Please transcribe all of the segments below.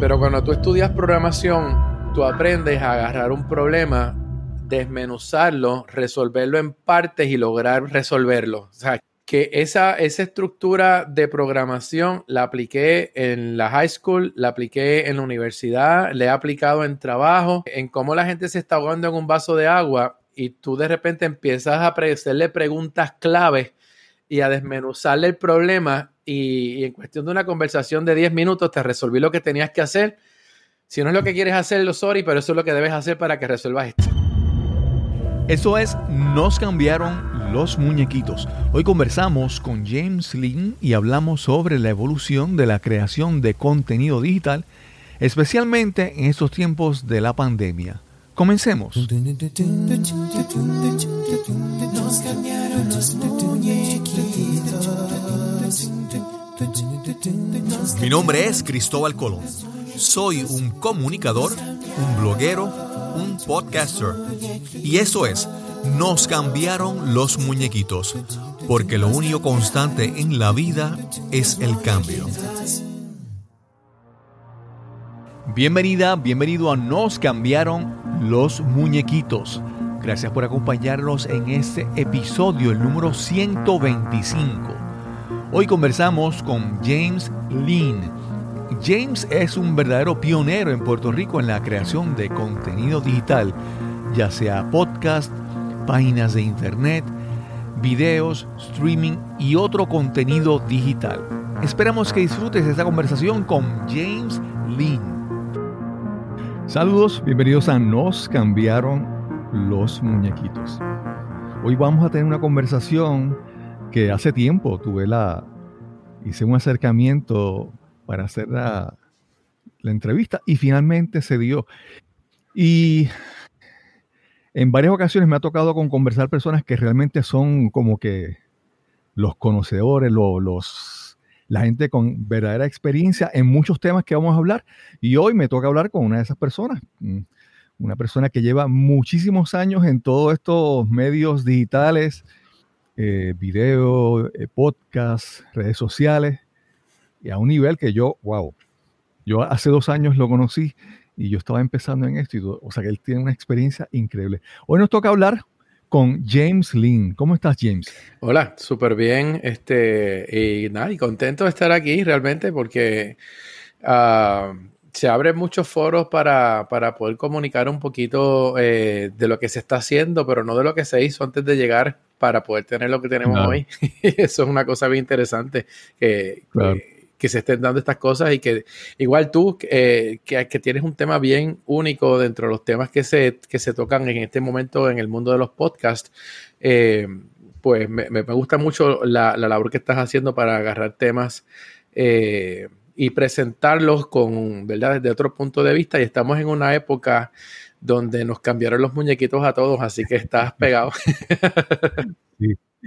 Pero cuando tú estudias programación, tú aprendes a agarrar un problema, desmenuzarlo, resolverlo en partes y lograr resolverlo. O sea, que esa, esa estructura de programación la apliqué en la high school, la apliqué en la universidad, le he aplicado en trabajo, en cómo la gente se está ahogando en un vaso de agua y tú de repente empiezas a hacerle preguntas claves y a desmenuzarle el problema y, en cuestión de una conversación de 10 minutos te resolví lo que tenías que hacer. Si no es lo que quieres hacer, lo sorry, pero eso es lo que debes hacer para que resuelvas esto. Eso es, nos cambiaron los muñequitos. Hoy conversamos con James Lin y hablamos sobre la evolución de la creación de contenido digital, especialmente en estos tiempos de la pandemia. Comencemos. Mi nombre es Cristóbal Colón. Soy un comunicador, un bloguero, un podcaster. Y eso es nos cambiaron los muñequitos, porque lo único constante en la vida es el cambio. Bienvenida, bienvenido a Nos cambiaron los muñequitos. Gracias por acompañarnos en este episodio, el número 125. Hoy conversamos con James Lean. James es un verdadero pionero en Puerto Rico en la creación de contenido digital, ya sea podcast, páginas de internet, videos, streaming y otro contenido digital. Esperamos que disfrutes esta conversación con James Lin. Saludos, bienvenidos a Nos cambiaron los muñequitos. Hoy vamos a tener una conversación que hace tiempo tuve la hice un acercamiento para hacer la, la entrevista y finalmente se dio. Y en varias ocasiones me ha tocado con conversar personas que realmente son como que los conocedores, los, la gente con verdadera experiencia en muchos temas que vamos a hablar. Y hoy me toca hablar con una de esas personas, mm, una persona que lleva muchísimos años en todos estos medios digitales, eh, video, eh, podcast, redes sociales, y a un nivel que yo, wow, yo hace dos años lo conocí y yo estaba empezando en esto, o sea que él tiene una experiencia increíble. Hoy nos toca hablar con James Lin. ¿Cómo estás, James? Hola, súper bien. Este, y nada, y contento de estar aquí realmente porque ah, se abren muchos foros para, poder comunicar un poquito eh, de lo que se está haciendo, pero no de lo que se hizo antes de llegar para poder tener lo que tenemos hoy. Eso es una cosa bien interesante que, que se estén dando estas cosas y que igual tú, eh, que, tienes un tema bien único dentro de los temas que se, que se tocan en este momento en el mundo de los podcasts, eh, pues me, gusta mucho la, labor que estás haciendo para agarrar temas eh, y presentarlos con, ¿verdad?, desde otro punto de vista y estamos en una época donde nos cambiaron los muñequitos a todos, así que estás pegado.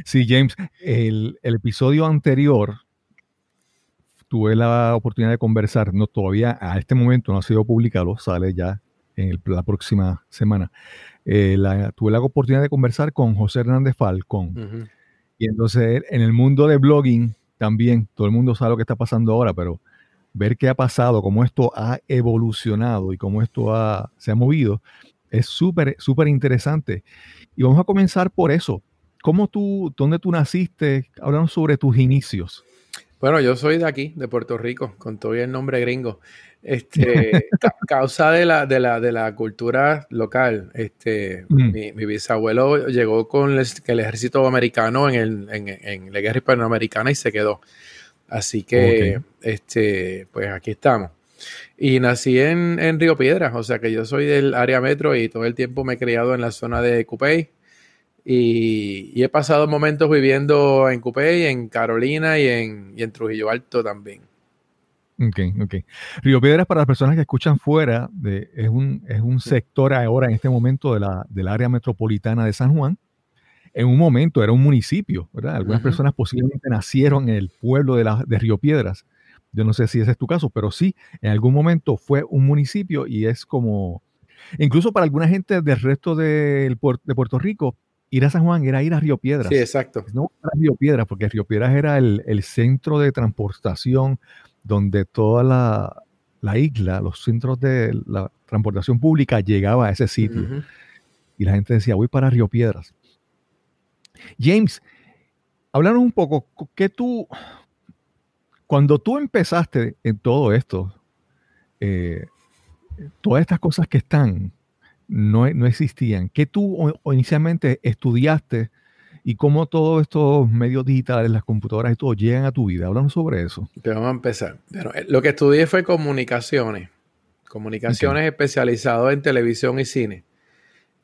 Sí, James, el, el episodio anterior tuve la oportunidad de conversar, no todavía a este momento no ha sido publicado, sale ya en la próxima semana. Eh, tuve la oportunidad de conversar con José Hernández Falcón. Y entonces en el mundo de blogging también, todo el mundo sabe lo que está pasando ahora, pero ver qué ha pasado, cómo esto ha evolucionado y cómo esto se ha movido, es súper, súper interesante. Y vamos a comenzar por eso. ¿Cómo tú, dónde tú naciste? Hablamos sobre tus inicios. Bueno, yo soy de aquí, de Puerto Rico, con todo el nombre gringo. Este, causa de la, de la, de la cultura local. Este, mm. mi, bisabuelo llegó con el, ejército americano en, el, en, en, la guerra hispanoamericana y se quedó. Así que, este, pues aquí estamos. Y nací en, en Río Piedras, o sea que yo soy del área metro y todo el tiempo me he criado en la zona de Cupey y, he pasado momentos viviendo en Cupey, en Carolina y en, en Trujillo Alto también. Ok, ok. Río Piedras, para las personas que escuchan fuera, de, es, un, es un sector ahora, en este momento, de la, del área metropolitana de San Juan. En un momento era un municipio, ¿verdad? Algunas personas posiblemente nacieron en el pueblo de, la, de Río Piedras. Yo no sé si ese es tu caso, pero sí, en algún momento fue un municipio y es como, incluso para alguna gente del resto de, de Puerto Rico, ir a San Juan era ir a Río Piedras. Sí, exacto. No a Río Piedras, porque Río Piedras era el, centro de transportación donde toda la, la isla, los centros de la transportación pública llegaba a ese sitio. Y la gente decía, voy para Río Piedras. James, háblanos un poco, que tú, cuando tú empezaste en todo esto, eh, todas estas cosas que están no, no existían, ¿qué tú inicialmente estudiaste y cómo todos estos medios digitales, las computadoras y todo llegan a tu vida? Háblanos sobre eso. vamos a empezar. Eh, lo que estudié fue comunicaciones, comunicaciones especializado en televisión y cine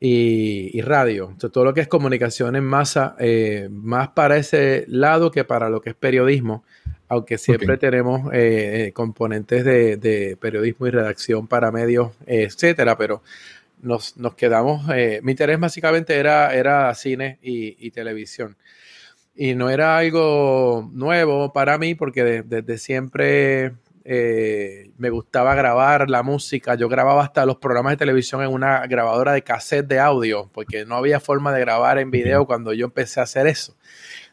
y, radio. todo lo que es comunicación en masa, eh, más para ese lado que para lo que es periodismo, aunque siempre tenemos eh, eh, componentes de, periodismo y redacción para medios, etcétera, pero nos, quedamos, mi interés básicamente era, era cine y, televisión. Y no era algo nuevo para mí porque desde siempre eh, me gustaba grabar la música. Yo grababa hasta los programas de televisión en una grabadora de cassette de audio, porque no había forma de grabar en video cuando yo empecé a hacer eso.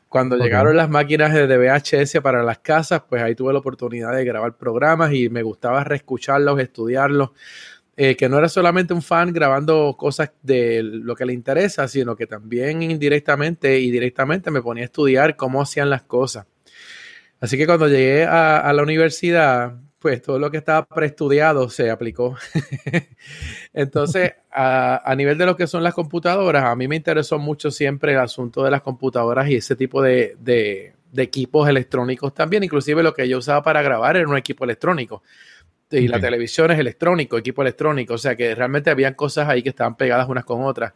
Cuando llegaron las máquinas de VHS para las casas, pues ahí tuve la oportunidad de grabar programas y me gustaba reescucharlos, estudiarlos. Eh, que no era solamente un fan grabando cosas de lo que le interesa, sino que también indirectamente y directamente me ponía a estudiar cómo hacían las cosas. Así que cuando llegué a, la universidad, pues todo lo que estaba preestudiado se aplicó. Entonces, a, nivel de lo que son las computadoras, a mí me interesó mucho siempre el asunto de las computadoras y ese tipo de, equipos electrónicos también. Inclusive lo que yo usaba para grabar era un equipo electrónico. Y la televisión es electrónico, equipo electrónico. O sea que realmente habían cosas ahí que estaban pegadas unas con otras.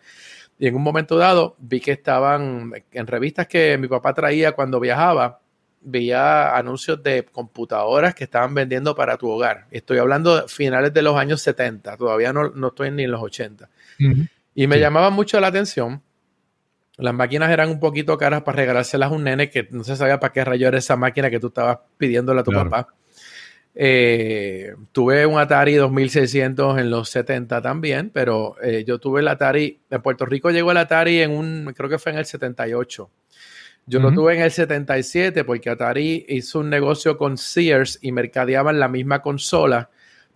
Y en un momento dado vi que estaban en revistas que mi papá traía cuando viajaba, veía anuncios de computadoras que estaban vendiendo para tu hogar. Estoy hablando de finales de los años 70, todavía no, no estoy ni en los 80. Y me llamaba mucho la atención. Las máquinas eran un poquito caras para regalárselas a un nene que no se sabía para qué rayo era esa máquina que tú estabas pidiéndole a tu papá. Eh, tuve un Atari 2600 en los 70 también, pero eh, yo tuve el Atari, en Puerto Rico llegó el Atari en un, creo que fue en el 78. Yo lo tuve en el 77 porque Atari hizo un negocio con Sears y mercadeaban la misma consola,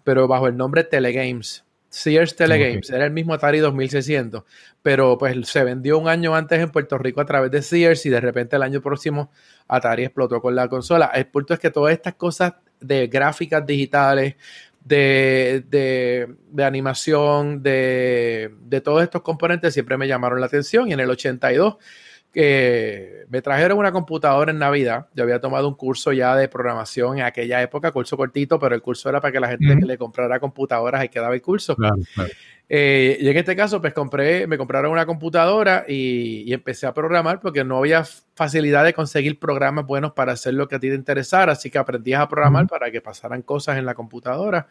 pero bajo el nombre Telegames. Sears Telegames, era el mismo Atari 2600, pero pues se vendió un año antes en Puerto Rico a través de Sears y de repente el año próximo Atari explotó con la consola. El punto es que todas estas cosas de gráficas digitales, de, de, animación, de, de, todos estos componentes siempre me llamaron la atención y en el 82 que me trajeron una computadora en Navidad. Yo había tomado un curso ya de programación en aquella época, curso cortito, pero el curso era para que la gente que le comprara computadoras y quedaba el curso. Eh, y en este caso, pues compré, me compraron una computadora y, empecé a programar porque no había facilidad de conseguir programas buenos para hacer lo que a ti te interesara. Así que aprendías a programar para que pasaran cosas en la computadora.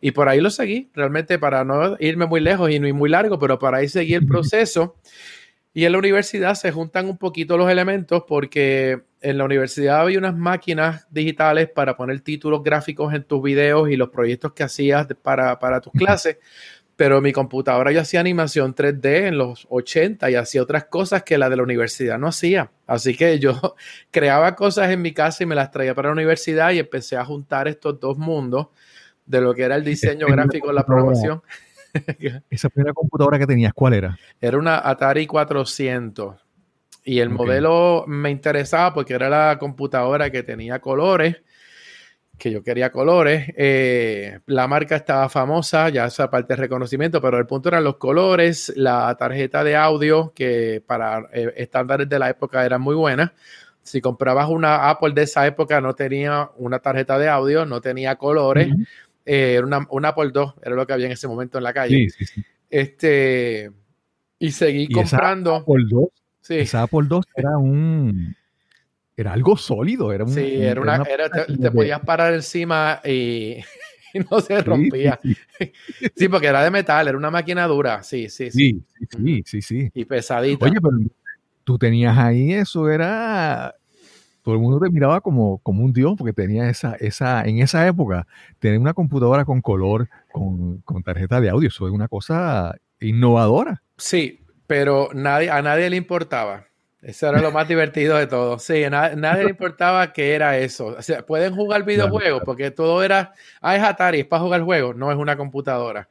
Y por ahí lo seguí, realmente para no irme muy lejos y no ir muy largo, pero para ahí seguí el proceso. Y en la universidad se juntan un poquito los elementos porque en la universidad había unas máquinas digitales para poner títulos gráficos en tus videos y los proyectos que hacías para, tus clases. Pero mi computadora yo hacía animación 3D en los 80 y hacía otras cosas que la de la universidad no hacía. Así que yo creaba cosas en mi casa y me las traía para la universidad y empecé a juntar estos dos mundos de lo que era el diseño gráfico y la programación. Esa primera computadora que tenías, ¿cuál era? Era una Atari 400. Y el modelo me interesaba porque era la computadora que tenía colores, que yo quería colores. Eh, la marca estaba famosa, ya esa parte de reconocimiento, pero el punto eran los colores, la tarjeta de audio, que para eh, estándares de la época era muy buena. Si comprabas una Apple de esa época, no tenía una tarjeta de audio, no tenía colores. Era una, una Apple II, era lo que había en ese momento en la calle. Sí, sí, sí. Este, y seguí comprando. Esa II, sí. esa Apple II era un. Era algo sólido. Era un, sí, era una. Era te, podías parar encima y, no se rompía. Sí, porque era de metal, era una máquina dura. Sí, sí, sí. Sí, sí, sí. Y pesadita. Oye, pero tú tenías ahí eso, era todo el mundo te miraba como, como un dios porque tenía esa, esa, en esa época, tener una computadora con color, con, tarjeta de audio, eso es una cosa innovadora. Sí, pero nadie, a nadie le importaba. Eso era lo más divertido de todo. Sí, nadie le importaba qué era eso. O sea, pueden jugar videojuegos porque todo era, ah, es Atari, es para jugar juegos, no es una computadora.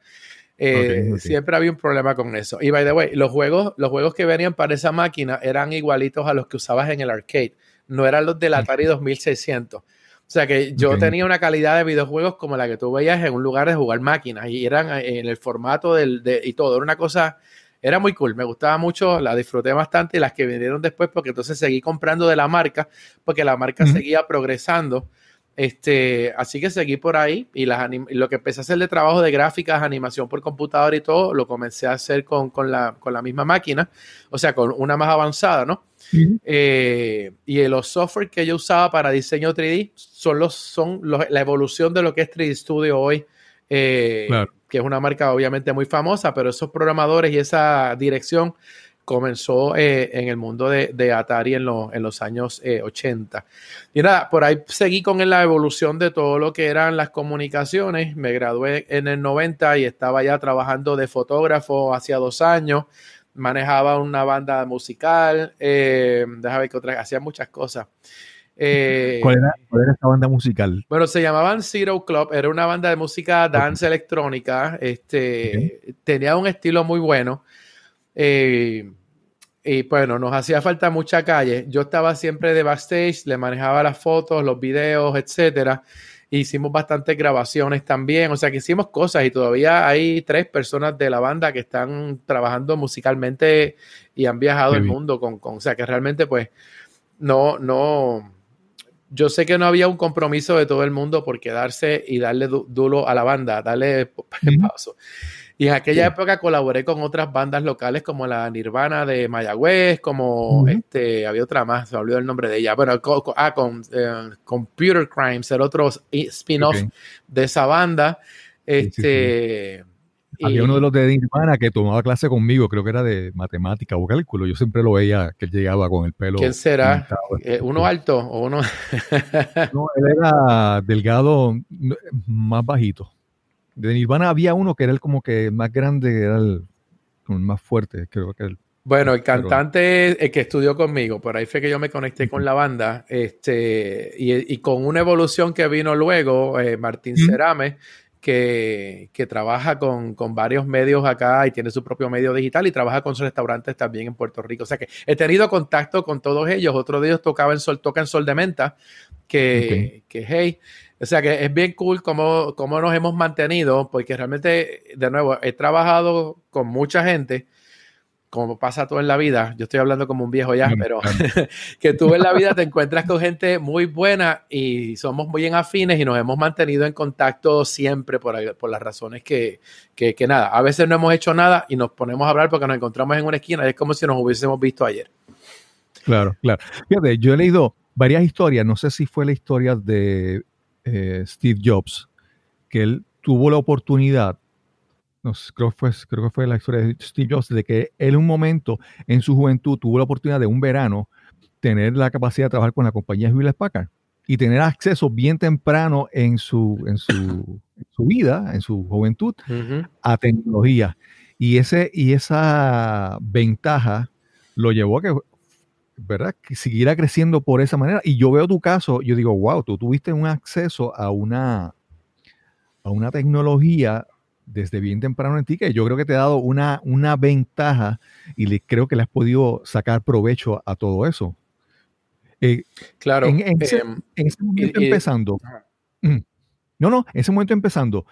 Eh, siempre había un problema con eso. Y by the way, los juegos, los juegos que venían para esa máquina eran igualitos a los que usabas en el arcade. No eran los del Atari 2600. O sea que yo tenía una calidad de videojuegos como la que tú veías en un lugar de jugar máquinas y eran en el formato del, de, y todo. Era una cosa, era muy cool. Me gustaba mucho, la disfruté bastante y las que vinieron después porque entonces seguí comprando de la marca porque la marca seguía progresando este, así que seguí por ahí y las lo que empecé a hacer de trabajo de gráficas, animación por computador y todo, lo comencé a hacer con, la, misma máquina, o sea, con una más avanzada, ¿no? Eh, y los software que yo usaba para diseño 3D son, los, son la evolución de lo que es 3D Studio hoy, eh, que es una marca obviamente muy famosa, pero esos programadores y esa dirección comenzó eh, en el mundo de, Atari en, en, los años 80. Eh, y nada, por ahí seguí con la evolución de todo lo que eran las comunicaciones. Me gradué en el 90 y estaba ya trabajando de fotógrafo hacía dos años. Manejaba una banda musical, eh, déjame ver que otra, hacía muchas cosas. Eh, ¿Cuál, era, esa banda musical? Bueno, se llamaban Zero Club, era una banda de música dance electrónica, este, tenía un estilo muy bueno. Eh, y bueno, nos hacía falta mucha calle. Yo estaba siempre de backstage, le manejaba las fotos, los videos, etcétera. Hicimos bastantes grabaciones también, o sea que hicimos cosas y todavía hay tres personas de la banda que están trabajando musicalmente y han viajado el mundo con, con, o sea que realmente pues no, no, yo sé que no había un compromiso de todo el mundo por quedarse y darle duro a la banda, darle paso. Y en aquella época colaboré con otras bandas locales como la Nirvana de Mayagüez, como este, había otra más, se me olvidó el nombre de ella. Bueno, con, ah, con eh, Computer Crimes, el otro spin-off de esa banda. Este. Había uno de los de Nirvana que tomaba clase conmigo, creo que era de matemática o cálculo. Yo siempre lo veía que él llegaba con el pelo. ¿Quién será? Eh, ¿Uno alto o uno? no, él era delgado, más bajito de Nirvana había uno que era el como que más grande, era el, más fuerte, creo que el, bueno, el cantante el que estudió conmigo, por ahí fue que yo me conecté con la banda, este, y, con una evolución que vino luego, eh, Martín Cerame, que, que, trabaja con, con, varios medios acá y tiene su propio medio digital y trabaja con sus restaurantes también en Puerto Rico. O sea que he tenido contacto con todos ellos. Otro de ellos tocaba en Sol, toca en Sol de Menta, que, que hey, o sea que es bien cool cómo, cómo nos hemos mantenido, porque realmente, de nuevo, he trabajado con mucha gente, como pasa todo en la vida. Yo estoy hablando como un viejo ya, pero que tú en la vida te encuentras con gente muy buena y somos muy en afines y nos hemos mantenido en contacto siempre por, por las razones que, que, que, nada. A veces no hemos hecho nada y nos ponemos a hablar porque nos encontramos en una esquina y es como si nos hubiésemos visto ayer. Claro, claro. Fíjate, yo he leído varias historias, no sé si fue la historia de eh, Steve Jobs, que él tuvo la oportunidad, no, creo, que fue, creo que fue la historia de Steve Jobs, de que él en un momento en su juventud tuvo la oportunidad de un verano tener la capacidad de trabajar con la compañía Hewlett Packard y tener acceso bien temprano en su, en su, vida, en su juventud, a tecnología. Y, ese, y esa ventaja lo llevó a que ¿verdad? Que siguiera creciendo por esa manera. Y yo veo tu caso, yo digo, wow, tú tuviste un acceso a una, a una tecnología desde bien temprano en ti que yo creo que te ha dado una, una ventaja y le, creo que le has podido sacar provecho a todo eso. Eh, claro. En, ese, em, momento empezando. Mm, no, no, en ese momento empezando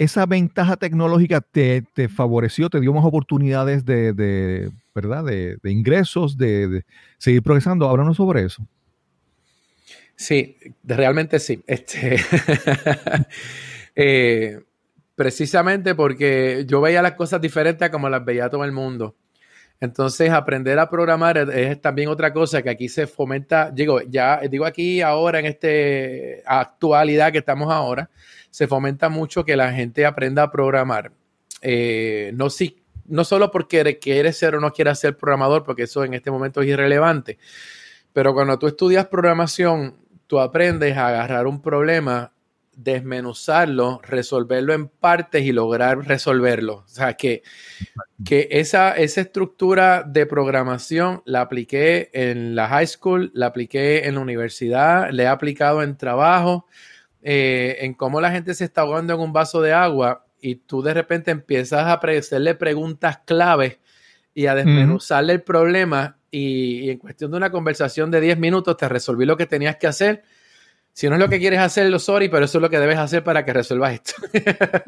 esa ventaja tecnológica te, favoreció, te dio más oportunidades de, De, ingresos, de, seguir progresando. Háblanos sobre eso. Sí, realmente sí. Este, eh, precisamente porque yo veía las cosas diferentes a como las veía todo el mundo. Entonces, aprender a programar es, también otra cosa que aquí se fomenta, digo, ya digo aquí ahora en esta actualidad que estamos ahora, se fomenta mucho que la gente aprenda a programar. Eh, no, si, no solo porque quiere ser o no quiere ser programador, porque eso en este momento es irrelevante, pero cuando tú estudias programación, tú aprendes a agarrar un problema desmenuzarlo, resolverlo en partes y lograr resolverlo. O sea, que, que esa, esa estructura de programación la apliqué en la high school, la apliqué en la universidad, le he aplicado en trabajo, eh, en cómo la gente se está ahogando en un vaso de agua y tú de repente empiezas a hacerle preguntas claves y a desmenuzarle el problema y, y, en cuestión de una conversación de 10 minutos te resolví lo que tenías que hacer si no es lo que quieres hacer, lo sorry, pero eso es lo que debes hacer para que resuelvas esto.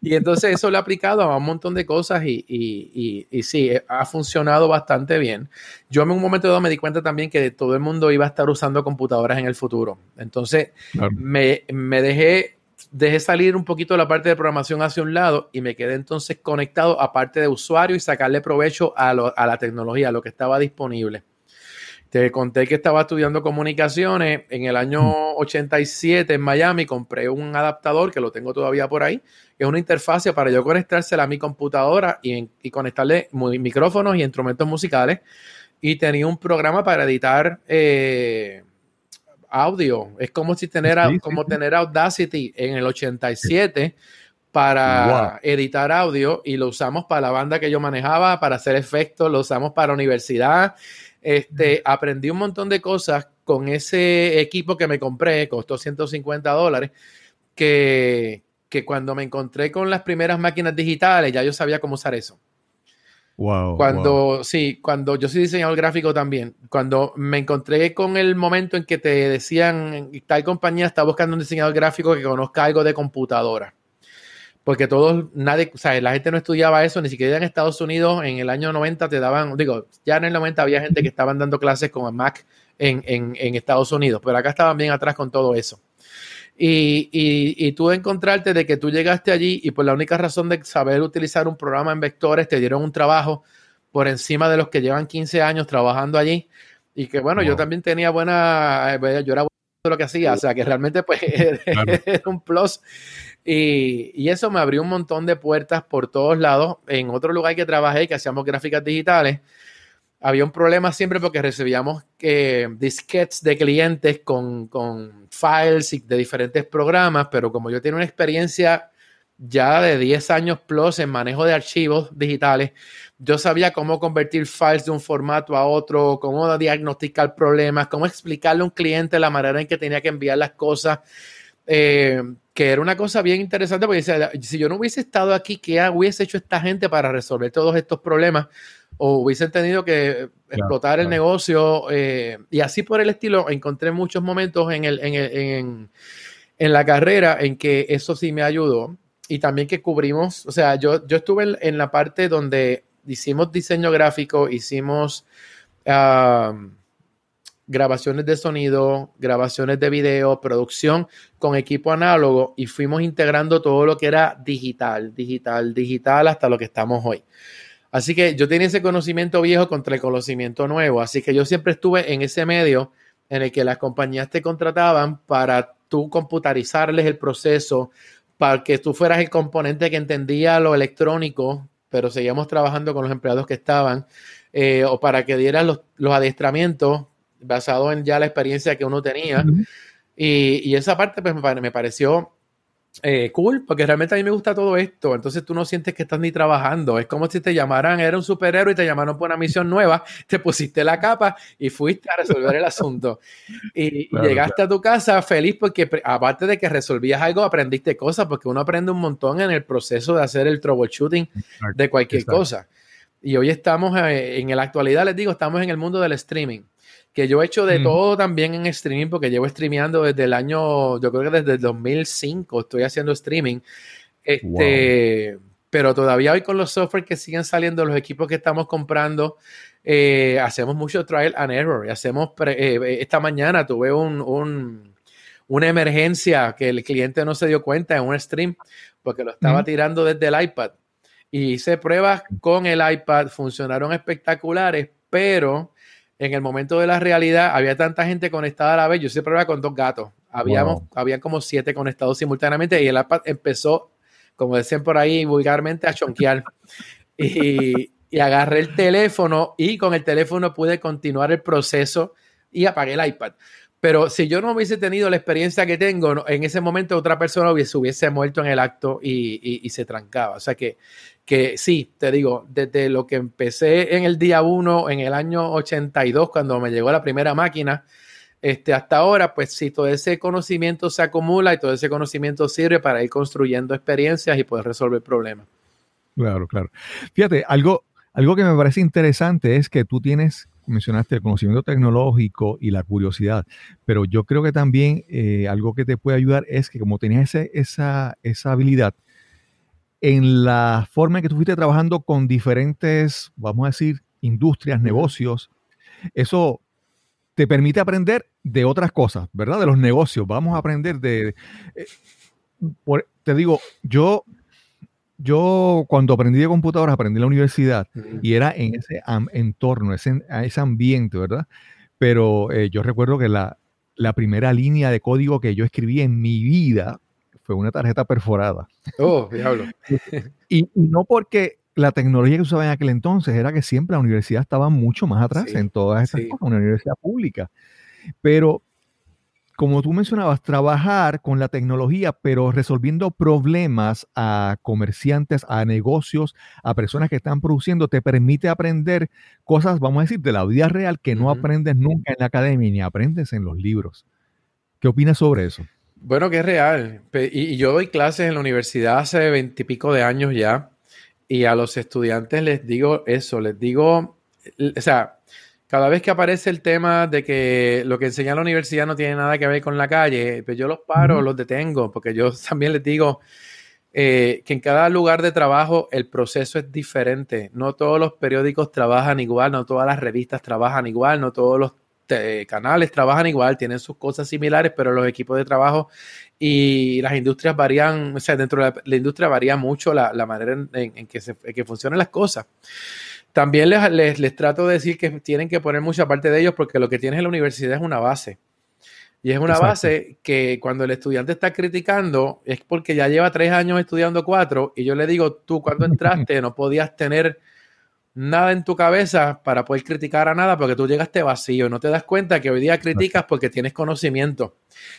y entonces eso lo he aplicado a un montón de cosas y, y, y, sí, eh, ha funcionado bastante bien. Yo en un momento dado me di cuenta también que todo el mundo iba a estar usando computadoras en el futuro. Entonces me, me dejé, dejé salir un poquito la parte de programación hacia un lado y me quedé entonces conectado a parte de usuario y sacarle provecho a, a la tecnología, a lo que estaba disponible. Te conté que estaba estudiando comunicaciones. En el año 87 en Miami compré un adaptador que lo tengo todavía por ahí. es una interfase para yo conectársela a mi computadora y, conectarle micrófonos y instrumentos musicales. Y tenía un programa para editar eh, audio. Es como si tener, como tener Audacity en el 87 para editar audio y lo usamos para la banda que yo manejaba, para hacer efectos, lo usamos para universidad este, aprendí un montón de cosas con ese equipo que me compré, costó 150 dólares, que, que cuando me encontré con las primeras máquinas digitales, ya yo sabía cómo usar eso. Wow, cuando, sí, cuando yo soy diseñador gráfico también, cuando me encontré con el momento en que te decían, tal compañía está buscando un diseñador gráfico que conozca algo de computadora porque todos, nadie, o sea, la gente no estudiaba eso, ni siquiera en Estados Unidos en el año 90 te daban, digo, ya en el 90 había gente que estaban dando clases con Mac en, en, en Estados Unidos, pero acá estaban bien atrás con todo eso. Y, y, y, tú encontrarte de que tú llegaste allí y por la única razón de saber utilizar un programa en vectores te dieron un trabajo por encima de los que llevan 15 años trabajando allí. Y que bueno, yo también tenía buena, eh, yo era bueno lo que hacía, o sea que realmente pues era un plus y, eso me abrió un montón de puertas por todos lados. En otro lugar que trabajé, que hacíamos gráficas digitales, había un problema siempre porque recibíamos eh, disquetes de clientes con, con files de diferentes programas, pero como yo tenía una experiencia ya de 10 años plus en manejo de archivos digitales, yo sabía cómo convertir files de un formato a otro, cómo diagnosticar problemas, cómo explicarle a un cliente la manera en que tenía que enviar las cosas. Eh, que era una cosa bien interesante porque si yo no hubiese estado aquí, ¿qué hubiese hecho esta gente para resolver todos estos problemas? O hubiesen tenido que explotar el negocio eh, y así por el estilo. Encontré muchos momentos en, el, en, en, la carrera en que eso sí me ayudó y también que cubrimos, o sea, yo, yo estuve en, la parte donde hicimos diseño gráfico, hicimos... Ah, grabaciones de sonido, grabaciones de video, producción con equipo análogo y fuimos integrando todo lo que era digital, digital, digital hasta lo que estamos hoy. Así que yo tenía ese conocimiento viejo contra el conocimiento nuevo, así que yo siempre estuve en ese medio en el que las compañías te contrataban para tú computarizarles el proceso, para que tú fueras el componente que entendía lo electrónico, pero seguíamos trabajando con los empleados que estaban, eh, o para que dieras los, los adiestramientos basado en ya la experiencia que uno tenía. y, esa parte pues, me, pareció eh, cool, porque realmente a mí me gusta todo esto. Entonces tú no sientes que estás ni trabajando. Es como si te llamaran, era un superhéroe y te llamaron por una misión nueva, te pusiste la capa y fuiste a resolver el asunto. Y llegaste a tu casa feliz porque aparte de que resolvías algo, aprendiste cosas, porque uno aprende un montón en el proceso de hacer el troubleshooting de cualquier cosa. Y hoy estamos, eh, en la actualidad les digo, estamos en el mundo del streaming que yo he hecho de todo también en streaming, porque llevo streameando desde el año, yo creo que desde el 2005 estoy haciendo streaming. Este, Pero todavía hoy con los software que siguen saliendo, los equipos que estamos comprando, eh, hacemos mucho trial and error. Y hacemos, eh, esta mañana tuve un, una emergencia que el cliente no se dio cuenta en un stream, porque lo estaba tirando desde el iPad. Y hice pruebas con el iPad, funcionaron espectaculares, pero en el momento de la realidad había tanta gente conectada a la vez. Yo siempre iba con dos gatos. Habíamos, Había como siete conectados simultáneamente y el iPad empezó, como decían por ahí vulgarmente, a chonquear. y, y agarré el teléfono y con el teléfono pude continuar el proceso y apagué el iPad. Pero si yo no hubiese tenido la experiencia que tengo, en ese momento otra persona hubiese, hubiese muerto en el acto y, se trancaba. O sea que, que sí, te digo, desde lo que empecé en el día 1, en el año 82, cuando me llegó la primera máquina, este, hasta ahora, pues sí, todo ese conocimiento se acumula y todo ese conocimiento sirve para ir construyendo experiencias y poder resolver problemas. Claro, claro. Fíjate, algo, algo que me parece interesante es que tú tienes mencionaste el conocimiento tecnológico y la curiosidad, pero yo creo que también eh, algo que te puede ayudar es que como tenías esa, esa habilidad, en la forma en que tú fuiste trabajando con diferentes, vamos a decir, industrias, negocios, eso te permite aprender de otras cosas, ¿verdad? De los negocios. Vamos a aprender de... Eh, te digo, yo yo cuando aprendí de computadoras, aprendí en la universidad y era en ese entorno, ese, ese ambiente, ¿verdad? Pero eh, yo recuerdo que la, primera línea de código que yo escribí en mi vida fue una tarjeta perforada. Oh, diablo. y, no porque la tecnología que usaba en aquel entonces era que siempre la universidad estaba mucho más atrás en todas estas cosas, una universidad pública. Pero como tú mencionabas, trabajar con la tecnología, pero resolviendo problemas a comerciantes, a negocios, a personas que están produciendo, te permite aprender cosas, vamos a decir, de la vida real que no aprendes nunca en la academia ni aprendes en los libros. ¿Qué opinas sobre eso? Bueno, que es real. Y yo doy clases en la universidad hace veintipico de años ya, y a los estudiantes les digo eso, les digo, o sea, cada vez que aparece el tema de que lo que enseña la universidad no tiene nada que ver con la calle, pues yo los paro, los detengo, porque yo también les digo eh, que en cada lugar de trabajo el proceso es diferente. No todos los periódicos trabajan igual, no todas las revistas trabajan igual, no todos los canales trabajan igual, tienen sus cosas similares, pero los equipos de trabajo y las industrias varían, o sea, dentro de la, industria varía mucho la, manera en, que, se, en que funcionan las cosas. También les, les, trato de decir que tienen que poner mucha parte de ellos porque lo que tienes en la universidad es una base. Y es una base que cuando el estudiante está criticando es porque ya lleva tres años estudiando cuatro y yo le digo, tú cuando entraste no podías tener nada en tu cabeza para poder criticar a nada porque tú llegaste vacío. Y no te das cuenta que hoy día criticas porque tienes conocimiento.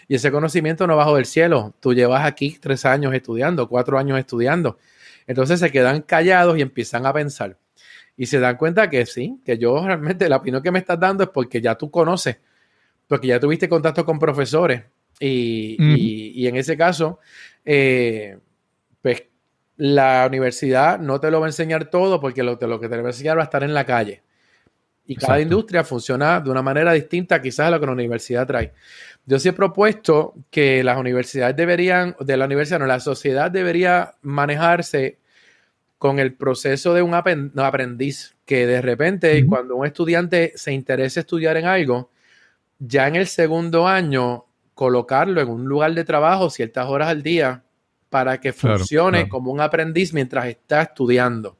Y ese conocimiento no bajo del cielo. Tú llevas aquí tres años estudiando, cuatro años estudiando. Entonces se quedan callados y empiezan a pensar. Y se dan cuenta que sí, que yo realmente la opinión que me estás dando es porque ya tú conoces, porque ya tuviste contacto con profesores. Y, en ese caso, eh, pues la universidad no te lo va a enseñar todo porque lo, lo que te va a enseñar va a estar en la calle. Y cada industria funciona de una manera distinta quizás a lo que la universidad trae. Yo sí he propuesto que las universidades deberían, de la universidad, no, la sociedad debería manejarse con el proceso de un aprendiz, que de repente cuando un estudiante se interesa estudiar en algo, ya en el segundo año colocarlo en un lugar de trabajo ciertas horas al día para que funcione como un aprendiz mientras está estudiando.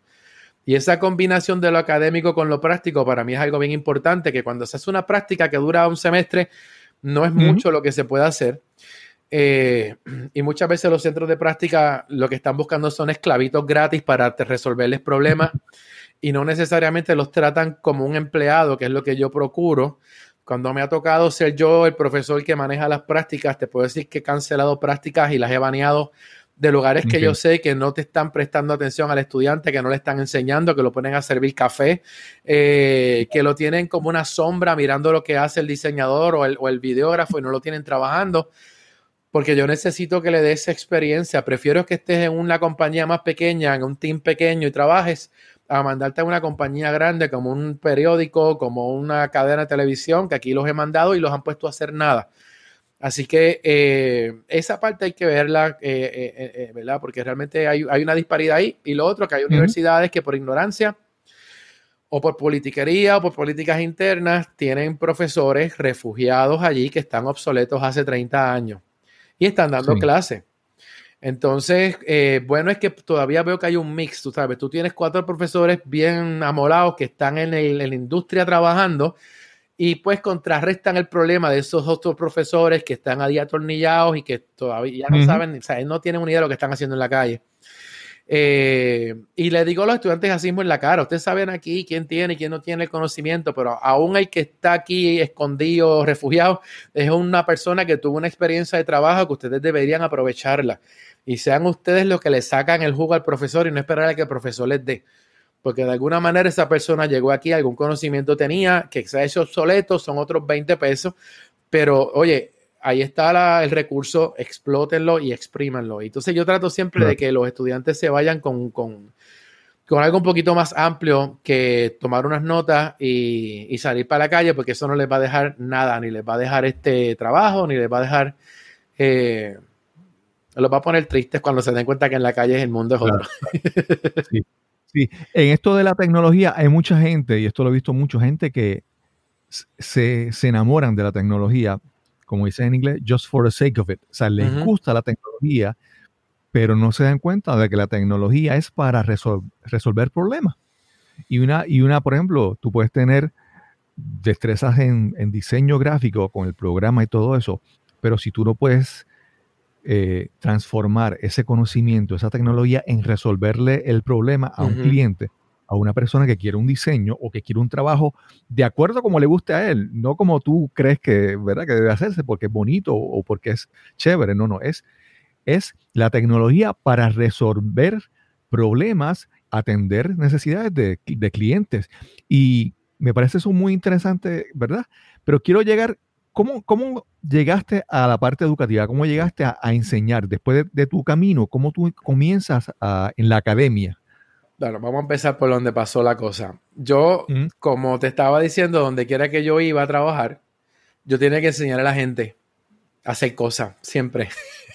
Y esa combinación de lo académico con lo práctico para mí es algo bien importante, que cuando se hace una práctica que dura un semestre, no es mucho lo que se puede hacer. Eh, y muchas veces los centros de práctica lo que están buscando son esclavitos gratis para resolverles problemas y no necesariamente los tratan como un empleado, que es lo que yo procuro. Cuando me ha tocado ser yo el profesor que maneja las prácticas, te puedo decir que he cancelado prácticas y las he baneado de lugares que yo sé que no te están prestando atención al estudiante, que no le están enseñando, que lo ponen a servir café, eh, que lo tienen como una sombra mirando lo que hace el diseñador o el, o el videógrafo y no lo tienen trabajando porque yo necesito que le des experiencia. Prefiero que estés en una compañía más pequeña, en un team pequeño y trabajes, a mandarte a una compañía grande como un periódico, como una cadena de televisión, que aquí los he mandado y los han puesto a hacer nada. Así que eh, esa parte hay que verla, eh, eh, ¿verdad? Porque realmente hay, una disparidad ahí. Y lo otro, que hay universidades que por ignorancia o por politiquería o por políticas internas tienen profesores refugiados allí que están obsoletos hace 30 años y están dando clases. Entonces, bueno, es que todavía veo que hay un mix, tú sabes, tú tienes cuatro profesores bien amolados que están en, la industria trabajando y pues contrarrestan el problema de esos otros profesores que están ahí atornillados y que todavía no saben, o sea, no tienen una idea de lo que están haciendo en la calle. Eh, y le digo a los estudiantes así mismo en la cara, ustedes saben aquí quién tiene y quién no tiene el conocimiento, pero aún el que está aquí escondido, refugiado, es una persona que tuvo una experiencia de trabajo que ustedes deberían aprovecharla. Y sean ustedes los que le sacan el jugo al profesor y no esperar a que el profesor les dé. Porque de alguna manera esa persona llegó aquí, algún conocimiento tenía, que se ha hecho obsoleto, son otros 20 pesos. Pero oye, ahí está el recurso, explótenlo y exprímanlo. Entonces yo trato siempre de que los estudiantes se vayan con, con, con, algo un poquito más amplio que tomar unas notas y, salir para la calle, porque eso no les va a dejar nada, ni les va a dejar este trabajo, ni les va a dejar... Eh, los va a poner tristes cuando se den cuenta que en la calle el mundo es otro. Sí. Sí, en esto de la tecnología hay mucha gente, y esto lo he visto mucho, gente que se, se enamoran de la tecnología, como dice en inglés, just for the sake of it. O sea, les gusta la tecnología, pero no se dan cuenta de que la tecnología es para resolver problemas. Y una, y una, por ejemplo, tú puedes tener destrezas en, en, diseño gráfico con el programa y todo eso, pero si tú no puedes eh, transformar ese conocimiento, esa tecnología en resolverle el problema a un cliente, a una persona que quiere un diseño o que quiere un trabajo de acuerdo a como le guste a él, no como tú crees que, ¿verdad? que debe hacerse porque es bonito o porque es chévere, no, no, es, es la tecnología para resolver problemas, atender necesidades de, clientes. Y me parece eso muy interesante, ¿verdad? Pero quiero llegar, ¿cómo, cómo llegaste a la parte educativa? ¿Cómo llegaste a, enseñar después de, tu camino? ¿Cómo tú comienzas en la academia? Bueno, vamos a empezar por donde pasó la cosa. Yo, como te estaba diciendo, donde quiera que yo iba a trabajar, yo tenía que enseñar a la gente a hacer cosas, siempre.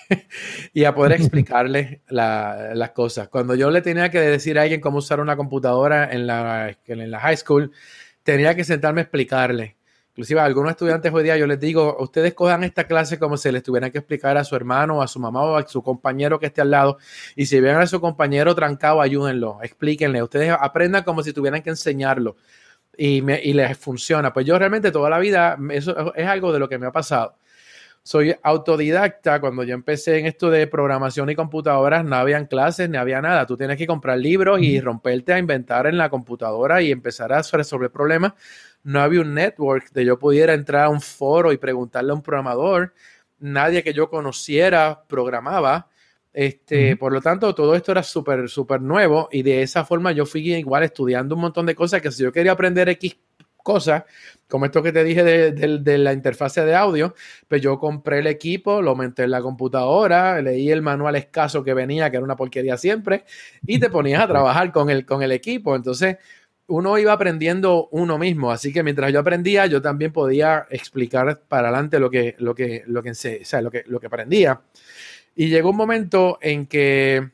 y a poder explicarle las cosas. Cuando yo le tenía que decir a alguien cómo usar una computadora en la, en la high school, tenía que sentarme a explicarle. Inclusive a algunos estudiantes hoy día yo les digo, ustedes cojan esta clase como si les tuvieran que explicar a su hermano, a su mamá o a su compañero que esté al lado. Y si ven a su compañero trancado, ayúdenlo, explíquenle. Ustedes aprendan como si tuvieran que enseñarlo. Y, me, y les funciona. Pues yo realmente toda la vida, eso es algo de lo que me ha pasado. Soy autodidacta. Cuando yo empecé en esto de programación y computadoras, no habían clases ni había nada. Tú tienes que comprar libros y romperte a inventar en la computadora y empezar a resolver problemas no había un network de yo pudiera entrar a un foro y preguntarle a un programador. Nadie que yo conociera programaba. Este, Por lo tanto, todo esto era súper, súper nuevo y de esa forma yo fui igual estudiando un montón de cosas que si yo quería aprender X cosas, como esto que te dije de, la interfase de audio, pues yo compré el equipo, lo monté en la computadora, leí el manual escaso que venía, que era una porquería siempre, y te ponías a trabajar con el, con el equipo. Entonces, uno iba aprendiendo uno mismo, así que mientras yo aprendía, yo también podía explicar para adelante lo que, lo que, lo que, lo que, lo que aprendía. Y llegó un momento en que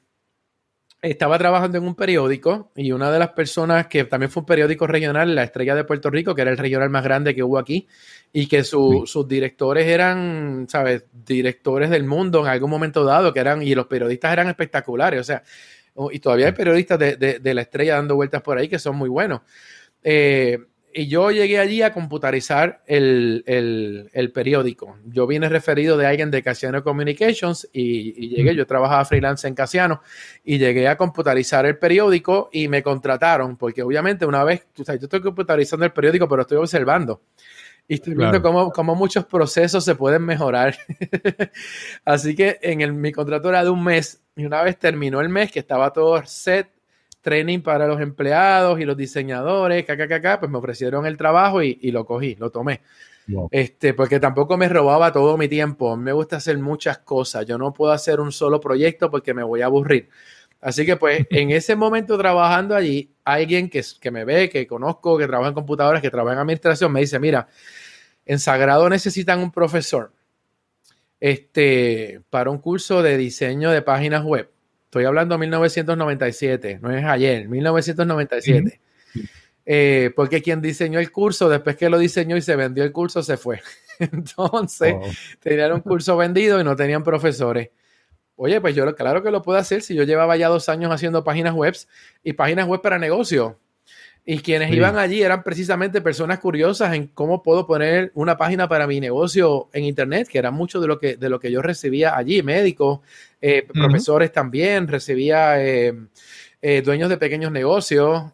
estaba trabajando en un periódico y una de las personas que también fue un periódico regional, La Estrella de Puerto Rico, que era el regional más grande que hubo aquí, y que sus directores eran, ¿sabes?, directores del mundo en algún momento dado, que eran, y los periodistas eran espectaculares, o sea, y todavía hay periodistas de, la estrella dando vueltas por ahí que son muy buenos. Eh, y yo llegué allí a computarizar el, periódico. Yo vine referido de alguien de Casiano Communications y, llegué, yo trabajaba freelance en Casiano y llegué a computarizar el periódico y me contrataron, porque obviamente una vez, tú sabes, yo estoy computarizando el periódico, pero estoy observando. Y estoy viendo cómo, muchos procesos se pueden mejorar. Así que en el, mi contrato era de un mes y una vez terminó el mes que estaba todo set, training para los empleados y los diseñadores, pues me ofrecieron el trabajo y, lo cogí, lo tomé. Este, porque tampoco me robaba todo mi tiempo. Me gusta hacer muchas cosas. Yo no puedo hacer un solo proyecto porque me voy a aburrir. Así que pues en ese momento trabajando allí, alguien que, que me ve, que conozco, que trabaja en computadoras, que trabaja en administración, me dice, mira, en Sagrado necesitan un profesor este, para un curso de diseño de páginas web. Estoy hablando de 1997, no es ayer, 1997. Eh, porque quien diseñó el curso, después que lo diseñó y se vendió el curso, se fue. Entonces, tenían un curso vendido y no tenían profesores. Oye, pues yo claro que lo puedo hacer si yo llevaba ya dos años haciendo páginas web y páginas web para negocio. Y quienes iban allí eran precisamente personas curiosas en cómo puedo poner una página para mi negocio en Internet, que era mucho de lo que, de lo que yo recibía allí, médicos, eh, profesores también, recibía eh, eh, dueños de pequeños negocios,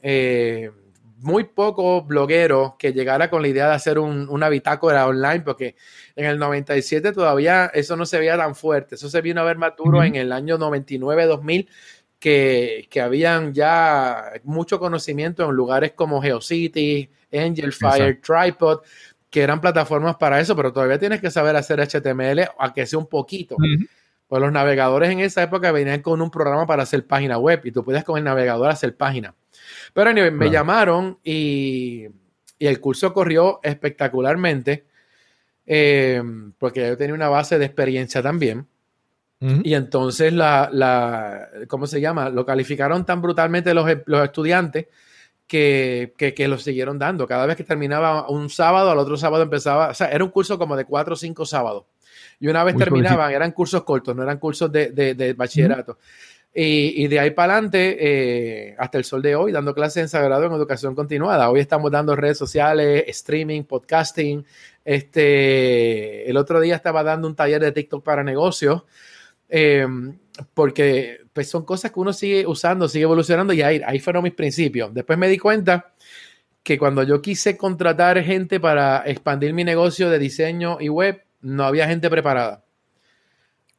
muy pocos blogueros que llegara con la idea de hacer un, una bitácora online, porque en el 97 todavía eso no se veía tan fuerte, eso se vino a ver maturo en el año 99-2000 que, habían ya mucho conocimiento en lugares como GeoCity, Angel Fire, Tripod, que eran plataformas para eso, pero todavía tienes que saber hacer HTML, aunque sea un poquito. Pues los navegadores en esa época venían con un programa para hacer página web y tú podías con el navegador hacer página. Pero me llamaron y, el curso corrió espectacularmente eh, porque yo tenía una base de experiencia también. Y entonces la, la, ¿cómo se llama? Lo calificaron tan brutalmente los, los estudiantes que, que, que, lo siguieron dando. Cada vez que terminaba un sábado, al otro sábado empezaba, o sea, era un curso como de cuatro o cinco sábados. Y una vez terminaban, eran cursos cortos, no eran cursos de, de, de bachillerato. Y, y, de ahí para adelante, eh, hasta el sol de hoy, dando clases en Sagrado en educación continuada. Hoy estamos dando redes sociales, streaming, podcasting. Este, el otro día estaba dando un taller de TikTok para negocios. Em, porque pues son cosas que uno sigue usando, sigue evolucionando y ahí, ahí fueron mis principios. Después me di cuenta que cuando yo quise contratar gente para expandir mi negocio de diseño y web, no había gente preparada.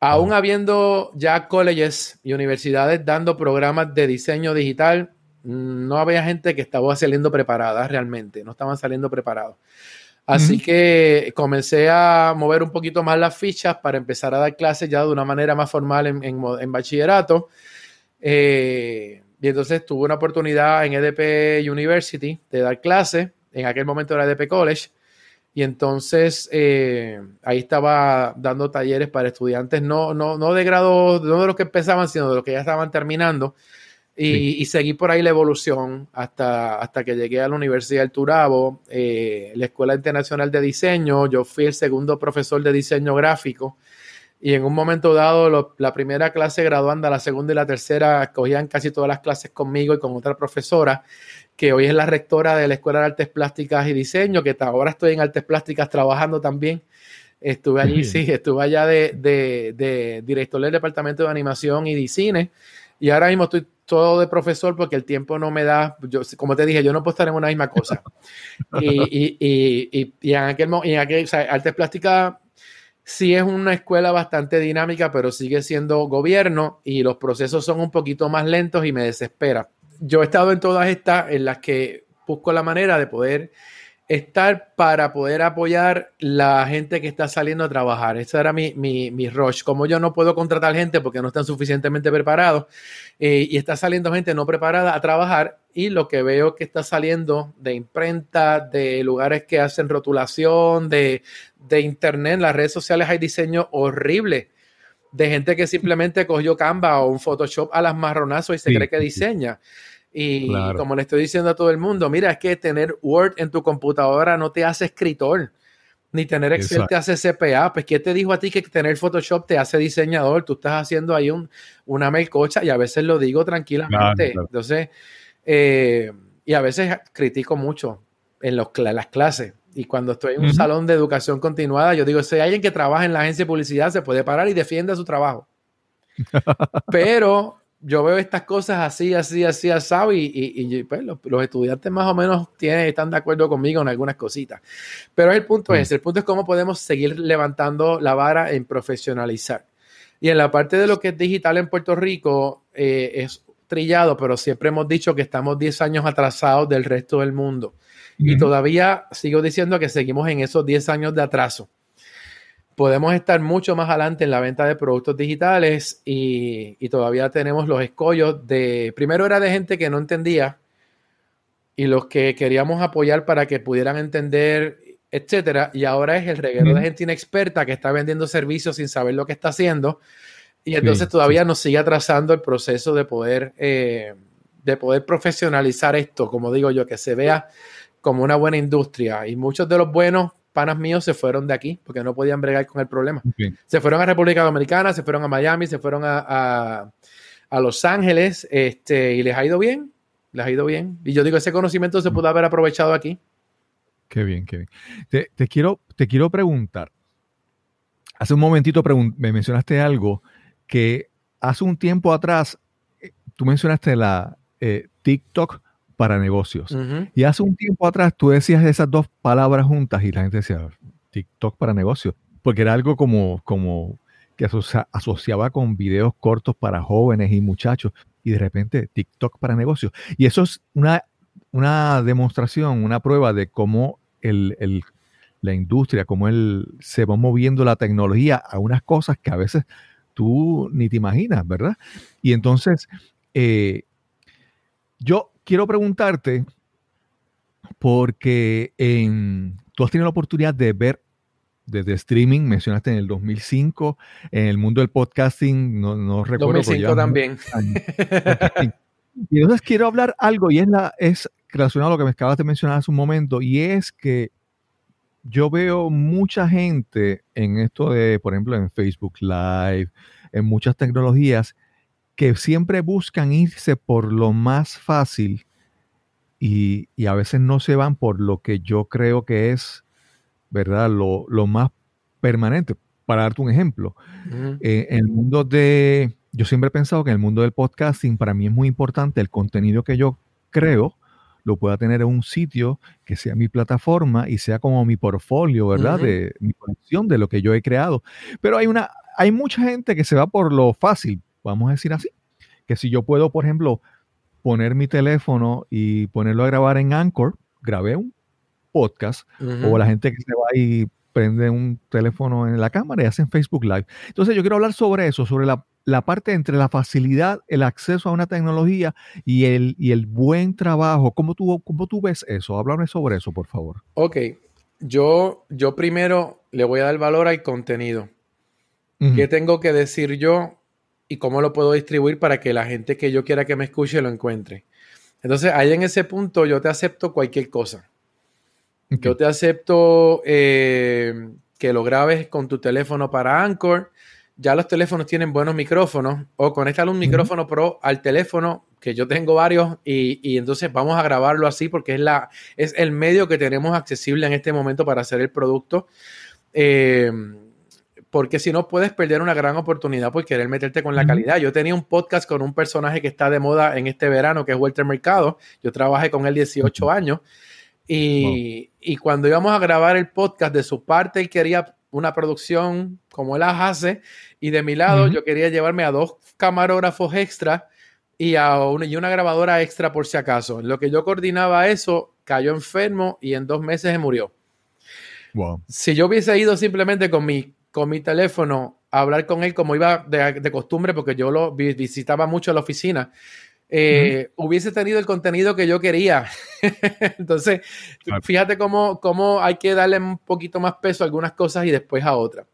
Aún habiendo ya colleges y universidades dando programas de diseño digital, no había gente que estaba saliendo preparada realmente, no estaban saliendo preparados. Así que comencé a mover un poquito más las fichas para empezar a dar clases ya de una manera más formal en, bachillerato. Eh, y entonces tuve una oportunidad en EDP University de dar clases. En aquel momento era EDP College. Y entonces eh, ahí estaba dando talleres para estudiantes, no, no, no de grado, no de los que empezaban, sino de los que ya estaban terminando. Y, seguí por ahí la evolución hasta, hasta que llegué a la Universidad del Turabo, eh, la Escuela Internacional de Diseño. Yo fui el segundo profesor de diseño gráfico y en un momento dado la primera clase graduanda, la segunda y la tercera cogían casi todas las clases conmigo y con otra profesora que hoy es la rectora de la Escuela de Artes Plásticas y Diseño, que ahora estoy en Artes Plásticas trabajando también. Estuve allí, sí, estuve allá de, de, de director del Departamento de Animación y de Cine y ahora mismo estoy todo de profesor porque el tiempo no me da, yo, como te dije, yo no puedo estar en una misma cosa. y, y, y, y, en aquel, en aquel o sea, artes plásticas sí es una escuela bastante dinámica, pero sigue siendo gobierno y los procesos son un poquito más lentos y me desespera. Yo he estado en todas estas en las que busco la manera de poder estar para poder apoyar la gente que está saliendo a trabajar. Esa era mi, mi, mi rush. Como yo no puedo contratar gente porque no están suficientemente preparados eh, y está saliendo gente no preparada a trabajar y lo que veo que está saliendo de imprenta, de lugares que hacen rotulación, de, de internet, las redes sociales hay diseño horrible de gente que simplemente cogió Canva o un Photoshop a las marronazos y se cree que diseña. Y como le estoy diciendo a todo el mundo, mira, es que tener Word en tu computadora no te hace escritor, ni tener Excel te hace CPA. Pues, ¿qué te dijo a ti que tener Photoshop te hace diseñador? Tú estás haciendo ahí un, una melcocha y a veces lo digo tranquilamente. Entonces, eh, y a veces critico mucho en, los, las clases. Y cuando estoy en un salón de educación continuada, yo digo, si hay alguien que trabaja en la agencia de publicidad, se puede parar y defienda su trabajo. Pero yo veo estas cosas así, así, así, así, y, y, pues, los, estudiantes más o menos tienen, están de acuerdo conmigo en algunas cositas. Pero el punto es, el punto es cómo podemos seguir levantando la vara en profesionalizar. Y en la parte de lo que es digital en Puerto Rico, eh, es trillado, pero siempre hemos dicho que estamos 10 años atrasados del resto del mundo. Y todavía sigo diciendo que seguimos en esos 10 años de atraso. Podemos estar mucho más adelante en la venta de productos digitales y, todavía tenemos los escollos de, primero era de gente que no entendía y los que queríamos apoyar para que pudieran entender, etcétera, y ahora es el reguero de gente inexperta que está vendiendo servicios sin saber lo que está haciendo y entonces todavía nos sigue atrasando el proceso de poder, eh, de poder profesionalizar esto, como digo yo, que se vea como una buena industria y muchos de los buenos panas míos se fueron de aquí porque no podían bregar con el problema. Se fueron a República Dominicana, se fueron a Miami, se fueron a, a, Los Ángeles este, y les ha ido bien. les ha ido bien. Y yo digo, ese conocimiento se pudo haber aprovechado aquí. Qué bien, qué bien. Te, quiero, te quiero preguntar. Hace un momentito me mencionaste algo que hace un tiempo atrás eh, tú mencionaste la eh, TikTok para negocios. Y hace un tiempo atrás tú decías esas dos palabras juntas y la gente decía TikTok para negocios, porque era algo como, como que asociaba con videos cortos para jóvenes y muchachos y de repente TikTok para negocios. Y eso es una, una demostración, una prueba de cómo el, la industria, cómo él se va moviendo la tecnología a unas cosas que a veces tú ni te imaginas, ¿verdad? Y entonces, eh, yo quiero preguntarte, porque en, tú has tenido la oportunidad de ver desde streaming, mencionaste en el 2005, en el mundo del podcasting, no, no recuerdo. 2005 también. y entonces quiero hablar algo y es, la, es relacionado a lo que me acabas de mencionar hace un momento, y es que yo veo mucha gente en esto de, por ejemplo, en Facebook Live, en muchas tecnologías, que siempre buscan irse por lo más fácil y, y, a veces no se van por lo que yo creo que es ¿verdad? Lo, más permanente. Para darte un ejemplo, eh, en el mundo de, yo siempre he pensado que en el mundo del podcasting para mí es muy importante el contenido que yo creo lo pueda tener en un sitio que sea mi plataforma y sea como mi portfolio, ¿verdad? De mi colección de lo que yo he creado. Pero hay una, hay mucha gente que se va por lo fácil, vamos a decir así, que si yo puedo, por ejemplo, poner mi teléfono y ponerlo a grabar en Anchor, grabé un podcast, o la gente que se va y prende un teléfono en la cámara y hacen Facebook Live. Entonces yo quiero hablar sobre eso, sobre la, parte entre la facilidad, el acceso a una tecnología y el, y el buen trabajo. ¿Cómo tú, cómo tú ves eso? Háblame sobre eso, por favor. Ok, yo, yo primero le voy a dar valor al contenido. ¿Qué tengo que decir yo y cómo lo puedo distribuir para que la gente que yo quiera que me escuche lo encuentre? Entonces, ahí en ese punto yo te acepto cualquier cosa. Yo te acepto eh, que lo grabes con tu teléfono para Anchor. Ya los teléfonos tienen buenos micrófonos o conectar un micrófono pro al teléfono, que yo tengo varios, y, entonces vamos a grabarlo así porque es, la, es el medio que tenemos accesible en este momento para hacer el producto. Eh, porque si no puedes perder una gran oportunidad por querer meterte con la calidad. Yo tenía un podcast con un personaje que está de moda en este verano, que es Walter Mercado. Yo trabajé con él 18 años y, cuando íbamos a grabar el podcast, de su parte él quería una producción como él hace, y de mi lado yo quería llevarme a dos camarógrafos extra y a una, y una grabadora extra por si acaso. En lo que yo coordinaba eso, cayó enfermo y en dos meses se murió. Si yo hubiese ido simplemente con mi, con mi teléfono a hablar con él como iba de, de costumbre, porque yo lo visitaba mucho en la oficina, eh, hubiese tenido el contenido que yo quería. Entonces, fíjate cómo, cómo hay que darle un poquito más peso a algunas cosas y después a otras.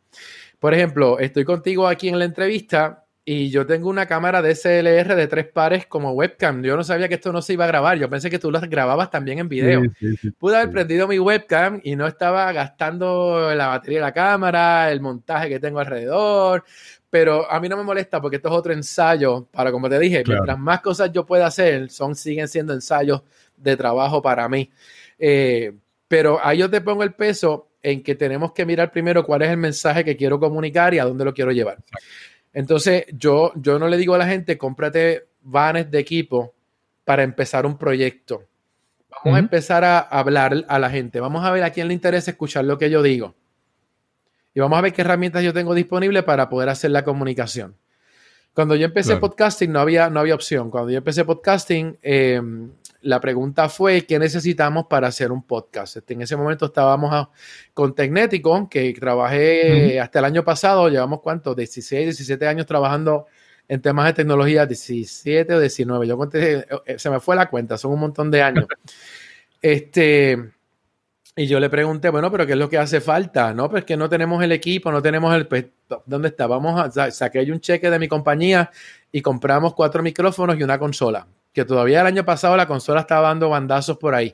Por ejemplo, estoy contigo aquí en la entrevista y yo tengo una cámara DSLR de tres pares como webcam. Yo no sabía que esto no se iba a grabar. Yo pensé que tú las grababas también en video. Pude haber prendido mi webcam y no estaba gastando la batería de la cámara, el montaje que tengo alrededor pero a mí no me molesta porque esto es otro ensayo para, como te dije, mientras más cosas yo pueda hacer, son, siguen siendo ensayos de trabajo para mí. Eh, pero ahí yo te pongo el peso en que tenemos que mirar primero cuál es el mensaje que quiero comunicar y a dónde lo quiero llevar. Entonces, yo, yo no le digo a la gente, cómprate vanes de equipo para empezar un proyecto. Vamos a empezar a hablar a la gente. Vamos a ver a quién le interesa escuchar lo que yo digo y vamos a ver qué herramientas yo tengo disponibles para poder hacer la comunicación. Cuando yo empecé podcasting no había, no había opción. Cuando yo empecé podcasting, em, la pregunta fue, ¿qué necesitamos para hacer un podcast? Este, en ese momento estábamos con Tecnético, que trabajé hasta el año pasado, llevamos cuánto, 16, 17 años trabajando en temas de tecnología, 17 o 19. Yo conté, eh, se me fue la cuenta, son un montón de años. este, y yo le pregunté, bueno, pero ¿qué es lo que hace falta? No, pues que no tenemos el equipo, no tenemos el... Pues, ¿Dónde está? Vamos a... Saqué un cheque de mi compañía y compramos cuatro micrófonos y una consola. Que todavía el año pasado la consola estaba dando bandazos por ahí.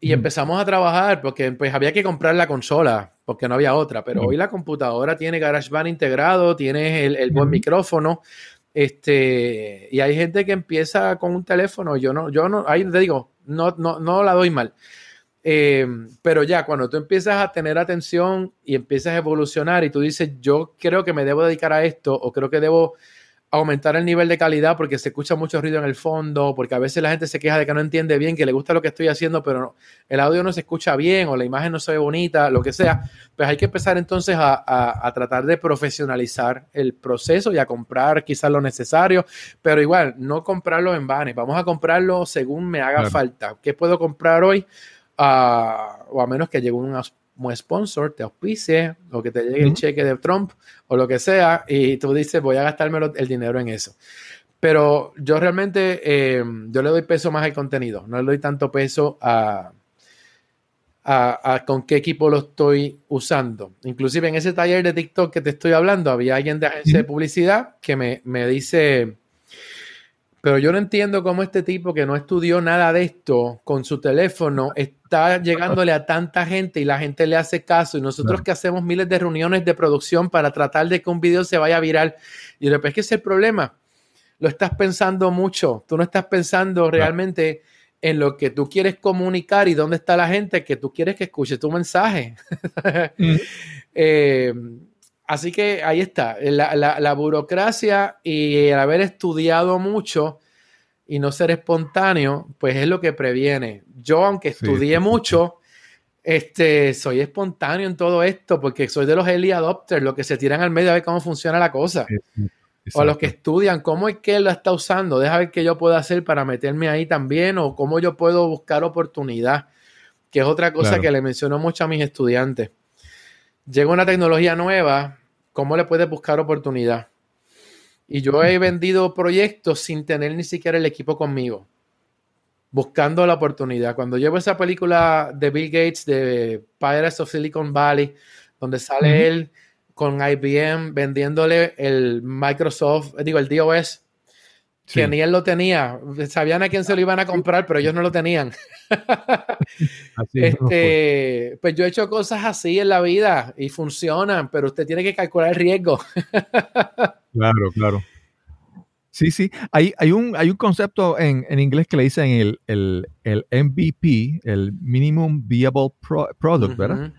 Y empezamos a trabajar porque pues había que comprar la consola porque no había otra. Pero hoy la computadora tiene GarageBand integrado, tiene el, buen micrófono Este, y hay gente que empieza con un teléfono, yo no, yo no, ahí te digo, no, no, no la doy mal. Eh, pero ya cuando tú empiezas a tener atención y empiezas a evolucionar y tú dices, yo creo que me debo dedicar a esto o creo que debo aumentar el nivel de calidad porque se escucha mucho ruido en el fondo, porque a veces la gente se queja de que no entiende bien, que le gusta lo que estoy haciendo, pero el audio no se escucha bien o la imagen no se ve bonita, lo que sea, pues hay que empezar entonces a, tratar de profesionalizar el proceso y a comprar quizás lo necesario, pero igual, no comprarlo en vanes, vamos a comprarlo según me haga falta. ¿Qué puedo comprar hoy? O a menos que llegue un como sponsor te auspicie o que te llegue el cheque de Trump o lo que sea y tú dices voy a gastarme el dinero en eso. Pero yo realmente, eh, yo le doy peso más al contenido, no le doy tanto peso a, a, con qué equipo lo estoy usando. Inclusive en ese taller de TikTok que te estoy hablando, había alguien de agencia de publicidad que me, me dice, pero yo no entiendo cómo este tipo que no estudió nada de esto con su teléfono está llegándole a tanta gente y la gente le hace caso. Y nosotros que hacemos miles de reuniones de producción para tratar de que un video se vaya viral. Y de repente es que es el problema. Lo estás pensando mucho. Tú no estás pensando realmente en lo que tú quieres comunicar y dónde está la gente que tú quieres que escuche tu mensaje. Mm. Eh, Así que ahí está, la, burocracia y el haber estudiado mucho y no ser espontáneo, pues es lo que previene. Yo, aunque estudié mucho, este, soy espontáneo en todo esto porque soy de los early adopters, los que se tiran al medio a ver cómo funciona la cosa. o los que estudian cómo es que él la está usando, deja ver qué yo puedo hacer para meterme ahí también o cómo yo puedo buscar oportunidad, que es otra cosa que le menciono mucho a mis estudiantes. Llega una tecnología nueva, ¿Cómo le puedes buscar oportunidad? Y yo he vendido proyectos sin tener ni siquiera el equipo conmigo, buscando la oportunidad. Cuando llevo esa película de Bill Gates de Pirates of Silicon Valley, donde sale él con IBM vendiéndole el Microsoft, digo, el DOS que ni él lo tenía. Sabían a quién se lo iban a comprar, pero ellos no lo tenían. este, pues yo he hecho cosas así en la vida y funcionan, pero usted tiene que calcular el riesgo. claro, claro. Sí, sí. Hay, hay, un, hay un concepto en, inglés que le dicen el, el, el MVP, el Minimum Viable Product, ¿verdad?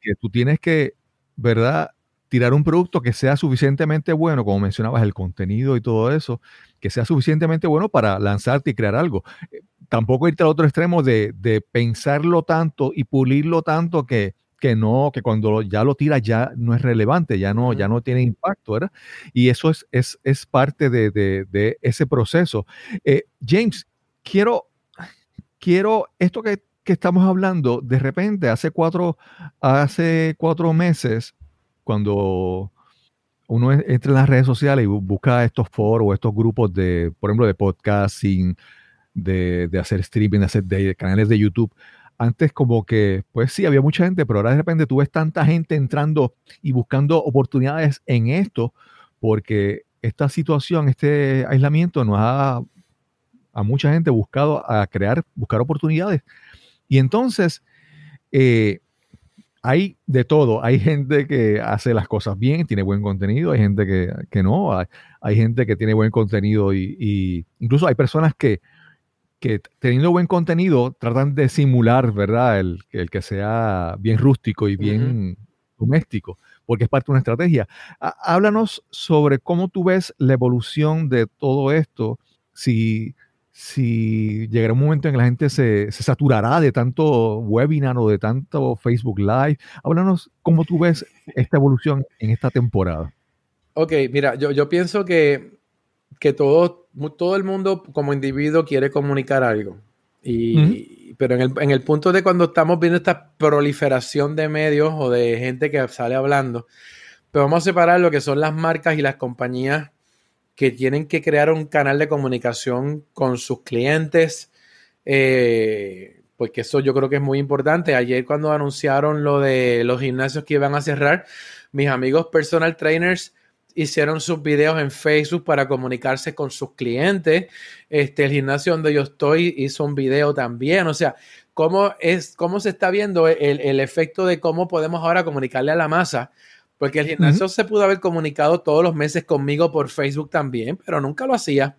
Que tú tienes que, ¿verdad? Tirar un producto que sea suficientemente bueno, como mencionabas, el contenido y todo eso, que sea suficientemente bueno para lanzarte y crear algo. Eh, tampoco irte al otro extremo de, pensarlo tanto y pulirlo tanto que, que no, que cuando ya lo tiras ya no es relevante, ya no, ya no tiene impacto, ¿verdad? Y eso es, es, es parte de, ese proceso. Eh, James, quiero, quiero esto que, que, estamos hablando, de repente, hace cuatro, hace cuatro meses, cuando uno entra en las redes sociales y busca estos foros, estos grupos de, por ejemplo, de podcasting, de, de hacer streaming, de hacer de canales de YouTube, antes como que, pues sí, había mucha gente, pero ahora de repente tú ves tanta gente entrando y buscando oportunidades en esto, porque esta situación, este aislamiento nos ha a mucha gente buscado a crear, buscar oportunidades. Y entonces, eh, hay de todo. Hay gente que hace las cosas bien, tiene buen contenido, hay gente que, no, hay, gente que tiene buen contenido y, incluso hay personas que, que, teniendo buen contenido tratan de simular, ¿verdad? El, el que sea bien rústico y bien doméstico, porque es parte de una estrategia. Háblanos sobre cómo tú ves la evolución de todo esto, si si llegará un momento en que la gente se, saturará de tanto webinar o de tanto Facebook Live. Háblanos cómo tú ves esta evolución en esta temporada. Ok, mira, yo, yo pienso que, que todo, todo el mundo como individuo quiere comunicar algo. Y, Pero en el, en el punto de cuando estamos viendo esta proliferación de medios o de gente que sale hablando, pues vamos a separar lo que son las marcas y las compañías que tienen que crear un canal de comunicación con sus clientes, eh, porque eso yo creo que es muy importante. Ayer cuando anunciaron lo de los gimnasios que iban a cerrar, mis amigos personal trainers hicieron sus videos en Facebook para comunicarse con sus clientes. Este, el gimnasio donde yo estoy hizo un video también. O sea, cómo es, cómo se está viendo el, el efecto de cómo podemos ahora comunicarle a la masa Porque el gimnasio se pudo haber comunicado todos los meses conmigo por Facebook también, pero nunca lo hacía.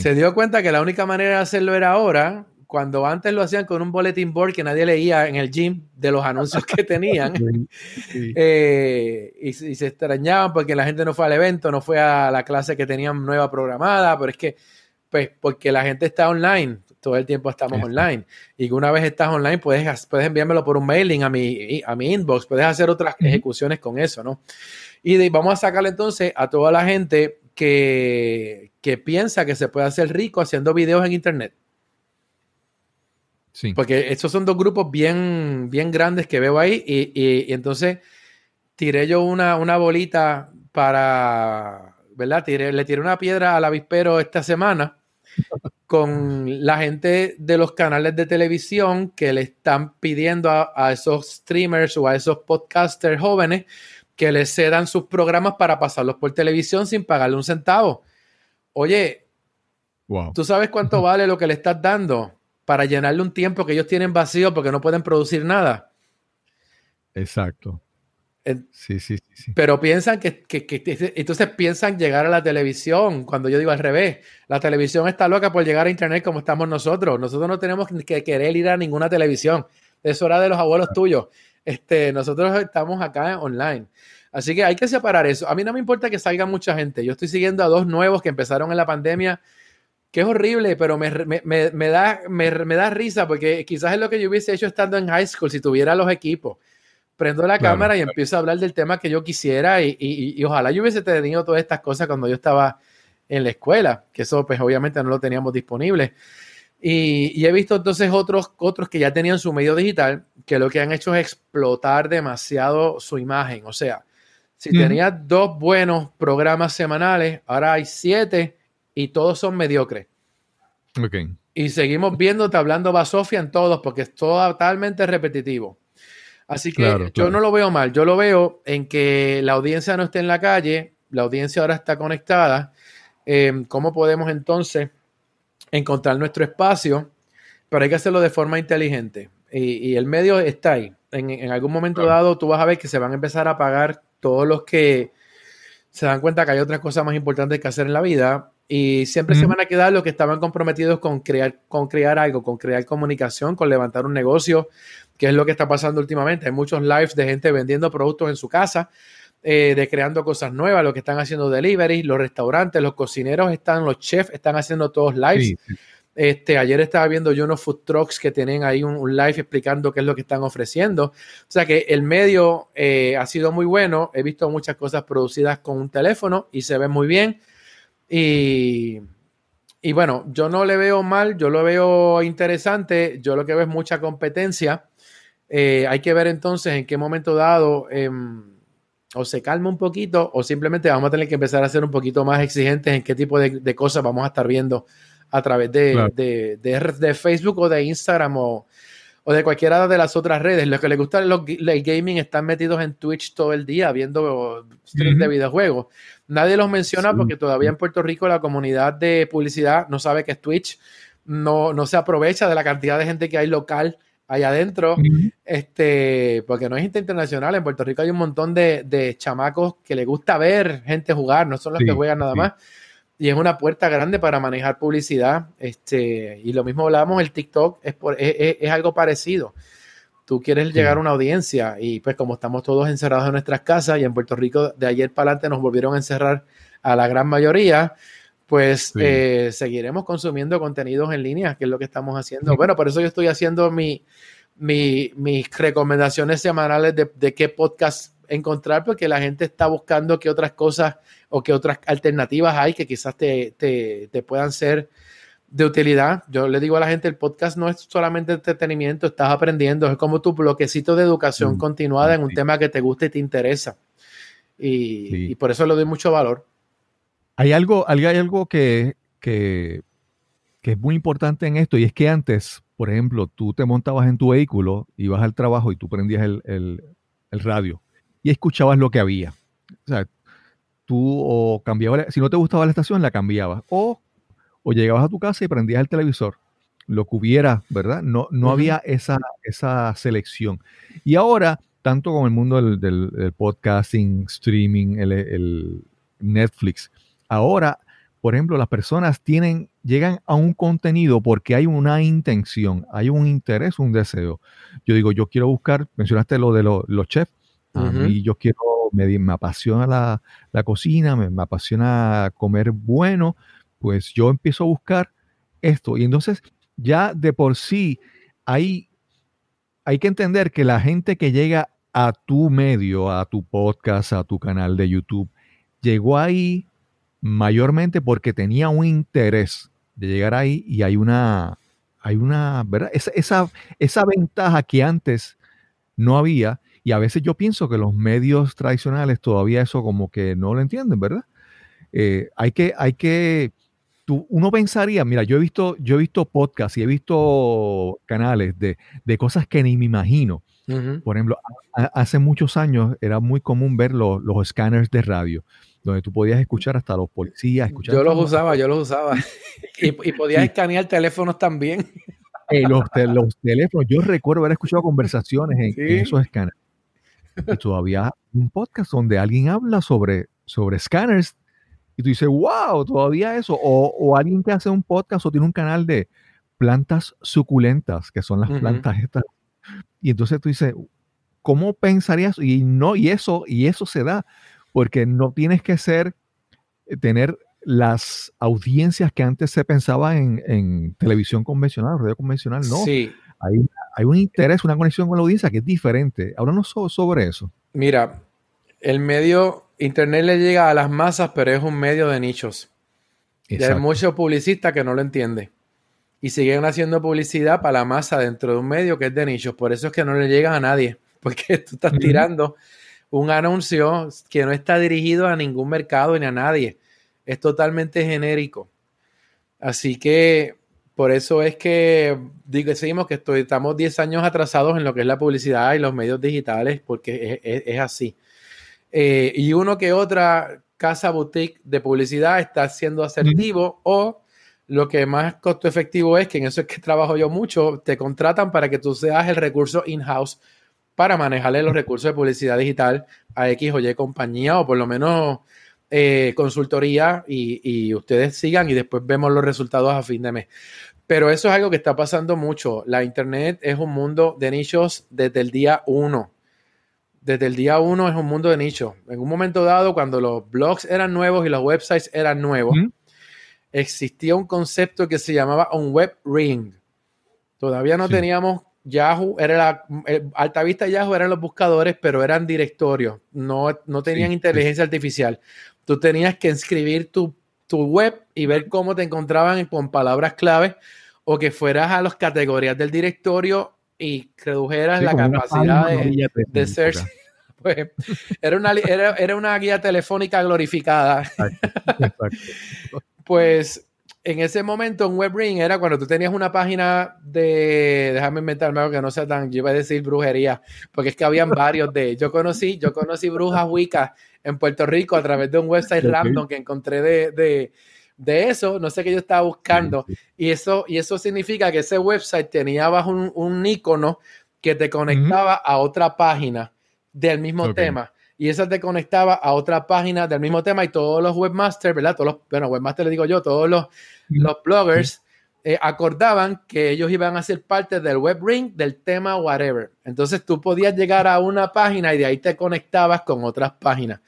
Se dio cuenta que la única manera de hacerlo era ahora, cuando antes lo hacían con un bulletin board que nadie leía en el gym de los anuncios que tenían. Eh, y, se extrañaban porque la gente no fue al evento, no fue a la clase que tenían nueva programada, pero es que, pues, porque la gente está online, todo el tiempo estamos online. Y una vez estás online, puedes, puedes enviármelo por un mailing a mi, a mi inbox, puedes hacer otras ejecuciones con eso, ¿no? Y vamos a sacarle entonces a toda la gente que, que piensa que se puede hacer rico haciendo videos en internet. Sí. Porque estos son dos grupos bien, bien grandes que veo ahí. Y, entonces tiré yo una, una bolita para, ¿verdad? le tiré una piedra al avispero esta semana con la gente de los canales de televisión que le están pidiendo a, esos streamers o a esos podcasters jóvenes que les cedan sus programas para pasarlos por televisión sin pagarle un centavo. Oye, ¿tú sabes cuánto vale lo que le estás dando para llenarle un tiempo que ellos tienen vacío porque no pueden producir nada? Exacto. Sí, sí, sí, Pero piensan que, entonces piensan llegar a la televisión, cuando yo digo al revés, la televisión está loca por llegar a internet como estamos nosotros. Nosotros no tenemos que querer ir a ninguna televisión. Eso era de los abuelos tuyos. Este, nosotros estamos acá online. Así que hay que separar eso. A mí no me importa que salga mucha gente. Yo estoy siguiendo a dos nuevos que empezaron en la pandemia, que es horrible, pero me, da, me, da risa porque quizás es lo que yo hubiese hecho estando en high school si tuviera los equipos prendo la cámara y empiezo a hablar del tema que yo quisiera y, ojalá yo hubiese tenido todas estas cosas cuando yo estaba en la escuela, que eso pues obviamente no lo teníamos disponible. Y, he visto entonces otros, otros que ya tenían su medio digital, que lo que han hecho es explotar demasiado su imagen. O sea, si tenía dos buenos programas semanales, ahora hay siete y todos son mediocres. Y seguimos viéndote hablando basofia en todos porque es totalmente repetitivo. Así que yo no lo veo mal, yo lo veo en que la audiencia no esté en la calle, la audiencia ahora está conectada. Em, ¿Cómo podemos entonces encontrar nuestro espacio? Pero hay que hacerlo de forma inteligente. Y, el medio está ahí. En, algún momento dado tú vas a ver que se van a empezar a pagar todos los que se dan cuenta que hay otras cosas más importantes que hacer en la vida y siempre se van a quedar los que estaban comprometidos con crear, con crear algo, con crear comunicación, con levantar un negocio, que es lo que está pasando últimamente. Hay muchos lives de gente vendiendo productos en su casa, eh, de creando cosas nuevas, lo que están haciendo delivery, los restaurantes, los cocineros están, los chefs están haciendo todos lives. Este, ayer estaba viendo yo unos food trucks que tienen ahí un, live explicando qué es lo que están ofreciendo. O sea que el medio eh, ha sido muy bueno. He visto muchas cosas producidas con un teléfono y se ven muy bien. Y, y bueno, yo no le veo mal, yo lo veo interesante, yo lo que veo es mucha competencia. Eh, hay que ver entonces en qué momento dado em, o se calma un poquito o simplemente vamos a tener que empezar a ser un poquito más exigentes en qué tipo de, cosas vamos a estar viendo a través de, de, de Facebook o de Instagram o, o de cualquiera de las otras redes. Los que les gusta el gaming están metidos en Twitch todo el día viendo streams de videojuegos. Nadie los menciona porque todavía en Puerto Rico la comunidad de publicidad no sabe que es Twitch, no, no se aprovecha de la cantidad de gente que hay local allá adentro, este, porque no es gente internacional. En Puerto Rico hay un montón de, chamacos que les gusta ver gente jugar, no son los que juegan nada más y es una puerta grande para manejar publicidad. Este, y lo mismo hablábamos, el TikTok es, es, algo parecido. Tú quieres llegar a una audiencia y pues como estamos todos encerrados en nuestras casas y en Puerto Rico de ayer para adelante nos volvieron a encerrar a la gran mayoría, pues eh, seguiremos consumiendo contenidos en línea, que es lo que estamos haciendo. Bueno, por eso yo estoy haciendo mi, mis recomendaciones semanales de, de qué podcast encontrar porque la gente está buscando qué otras cosas o qué otras alternativas hay que quizás te, puedan ser de utilidad. Yo le digo a la gente, el podcast no es solamente entretenimiento, estás aprendiendo, es como tu bloquecito de educación mm, continuada en un tema que te gusta y te interesa. Y, por eso le doy mucho valor. Hay algo, hay algo que, que, es muy importante en esto y es que antes, por ejemplo, tú te montabas en tu vehículo, ibas al trabajo y tú prendías el, el radio y escuchabas lo que había. O sea, tú o cambiabas, si no te gustaba la estación, la cambiabas. O, o llegabas a tu casa y prendías el televisor, lo que hubiera, ¿verdad? No, no había esa, esa selección. Y ahora tanto con el mundo del, podcasting, streaming, el, Netflix. Ahora, por ejemplo, las personas tienen, llegan a un contenido porque hay una intención, hay un interés, un deseo. Yo digo, yo quiero buscar, mencionaste lo de los chefs, a mí yo quiero, me, me apasiona la, cocina, me, me, apasiona comer bueno, pues yo empiezo a buscar esto. Y entonces ya de por sí hay, hay que entender que la gente que llega a tu medio, a tu podcast, a tu canal de YouTube, llegó ahí mayormente porque tenía un interés de llegar ahí y hay una, hay una, ¿verdad? Esa, esa, esa ventaja que antes no había y a veces yo pienso que los medios tradicionales todavía eso como que no lo entienden, ¿verdad? Eh, hay que, hay que, uno pensaría, mira, yo he visto, yo he visto podcasts y he visto canales de, cosas que ni me imagino. Por ejemplo, hace muchos años era muy común ver los, los escáneres de radio, donde tú podías escuchar hasta los policías. Escuchar yo los usaba, yo los usaba. y, podías escanear teléfonos también. Eh, los, teléfonos, yo recuerdo haber escuchado conversaciones en, esos escáneres. Y todavía un podcast donde alguien habla sobre, sobre escáneres y tú dices, wow, todavía eso. O, alguien que hace un podcast o tiene un canal de plantas suculentas, que son las plantas estas. Y entonces tú dices, ¿cómo pensarías? Y no, y eso, y eso se da, porque no tienes que ser, eh, tener las audiencias que antes se pensaba en, televisión convencional, radio convencional, no. Sí. Hay, hay, un interés, una conexión con la audiencia que es diferente. no sobre eso. Mira, el medio Internet le llega a las masas, pero es un medio de nichos. Y hay muchos publicistas que no lo entienden. Y siguen haciendo publicidad para la masa dentro de un medio que es de nichos. Por eso es que no le llega a nadie. Porque tú estás tirando un anuncio que no está dirigido a ningún mercado ni a nadie. Es totalmente genérico. Así que por eso es que decimos que estamos 10 años atrasados en lo que es la publicidad y los medios digitales, porque es así. Eh, y uno que otra casa boutique de publicidad está siendo asertivo o lo que más costo efectivo es, que en eso es que trabajo yo mucho, te contratan para que tú seas el recurso in-house para manejarle los recursos de publicidad digital a X o Y compañía o por lo menos eh, consultoría y, y, ustedes sigan y después vemos los resultados a fin de mes. Pero eso es algo que está pasando mucho. La Internet es un mundo de nichos desde el día uno desde el día uno es un mundo de nicho. En un momento dado, cuando los blogs eran nuevos y los websites eran nuevos, existía un concepto que se llamaba un web ring. Todavía no teníamos Yahoo, era la eh, Alta Vista Yahoo eran los buscadores, pero eran directorios, no, no tenían inteligencia artificial. Tú tenías que inscribir tu, tu web y ver cómo te encontraban con palabras clave o que fueras a las categorías del directorio y redujeras la capacidad de, de, search. Pues, era, una, era, una guía telefónica glorificada. pues en ese momento un WebRing era cuando tú tenías una página de, déjame inventarme algo que no sea tan, yo iba a decir brujería, porque es que habían varios de, yo conocí, yo conocí brujas Wicca en Puerto Rico a través de un website random que encontré de, de eso, no sé qué yo estaba buscando. Y eso, y eso significa que ese website tenía abajo un, un icono que te conectaba a otra página del mismo tema. Y esa te conectaba a otra página del mismo tema y todos los webmasters, ¿verdad? Todos los, bueno, webmasters le digo yo, todos los, los bloggers eh, acordaban que ellos iban a ser parte del web ring, del tema, whatever. Entonces tú podías llegar a una página y de ahí te conectabas con otras páginas.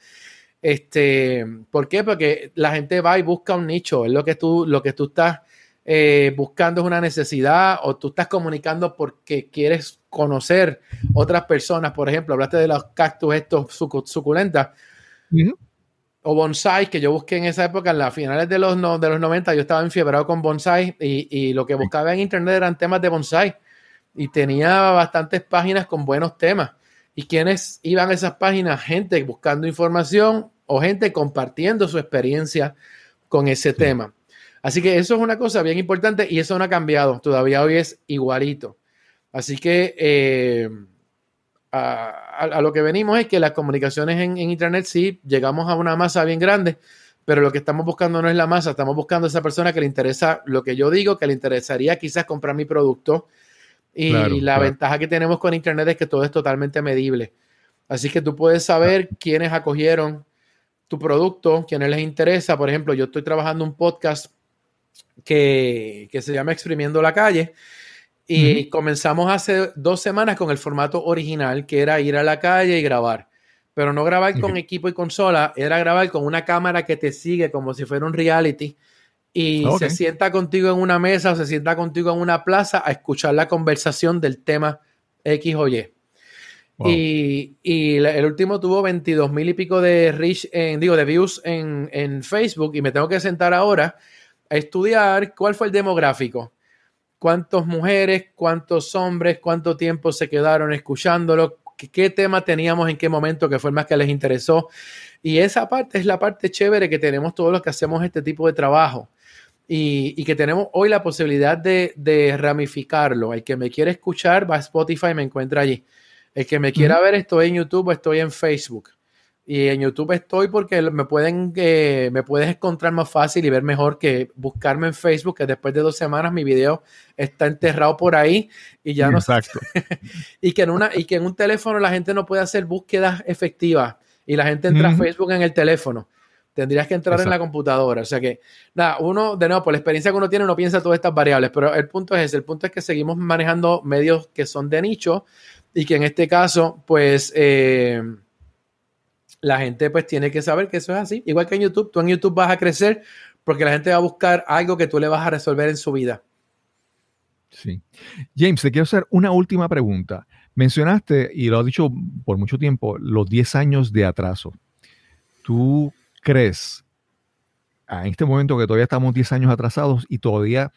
Este, ¿Por qué? Porque la gente va y busca un nicho, es lo que tú, lo que tú estás eh, buscando es una necesidad o tú estás comunicando porque quieres conocer otras personas. Por ejemplo, hablaste de los cactus estos suculentas. O bonsai, que yo busqué en esa época, en las finales de los, de los 90, yo estaba enfiebrado con bonsai y, y lo que buscaba en internet eran temas de bonsai. Y tenía bastantes páginas con buenos temas. ¿Y quiénes iban a esas páginas? Gente buscando información o gente compartiendo su experiencia con ese tema. Así que eso es una cosa bien importante y eso no ha cambiado. Todavía hoy es igualito. Así que eh, a, lo que venimos es que las comunicaciones en, Internet sí llegamos a una masa bien grande, pero lo que estamos buscando no es la masa, estamos buscando a esa persona que le interesa lo que yo digo, que le interesaría quizás comprar mi producto y la ventaja que tenemos con Internet es que todo es totalmente medible. Así que tú puedes saber quiénes acogieron tu producto, quiénes les interesa. Por ejemplo, yo estoy trabajando un podcast que, se llama Exprimiendo la calle. Y comenzamos hace dos semanas con el formato original, que era ir a la calle y grabar. Pero no grabar con equipo y consola, era grabar con una cámara que te sigue como si fuera un reality y se sienta contigo en una mesa o se sienta contigo en una plaza a escuchar la conversación del tema X o Y. Y, el último tuvo 22 mil y pico de reach, en, digo, de views en, en, Facebook y me tengo que sentar ahora a estudiar cuál fue el demográfico. Cuántas mujeres, cuántos hombres, cuánto tiempo se quedaron escuchándolo, qué, tema teníamos en qué momento que fue el más que les interesó. Y esa parte es la parte chévere que tenemos todos los que hacemos este tipo de trabajo y, que tenemos hoy la posibilidad de, ramificarlo. El que me quiere escuchar va a Spotify y me encuentra allí. El que me quiera ver, estoy en YouTube o estoy en Facebook. Y en YouTube estoy porque me pueden eh, me puedes encontrar más fácil y ver mejor que buscarme en Facebook, que después de dos semanas mi video está enterrado por ahí y ya no Exacto. y que en una y que en un teléfono la gente no puede hacer búsquedas efectivas y la gente entra a Facebook en el teléfono. Tendrías que entrar en la computadora. O sea que, nada, uno, de nuevo, por la experiencia que uno tiene, uno piensa todas estas variables, pero el punto es ese, el punto es que seguimos manejando medios que son de nicho y que en este caso, pues, eh, la gente pues tiene que saber que eso es así. Igual que en YouTube, tú en YouTube vas a crecer porque la gente va a buscar algo que tú le vas a resolver en su vida. Sí. James, te quiero hacer una última pregunta. Mencionaste, y lo has dicho por mucho tiempo, los 10 años de atraso. ¿Tú crees, en este momento que todavía estamos 10 años atrasados y todavía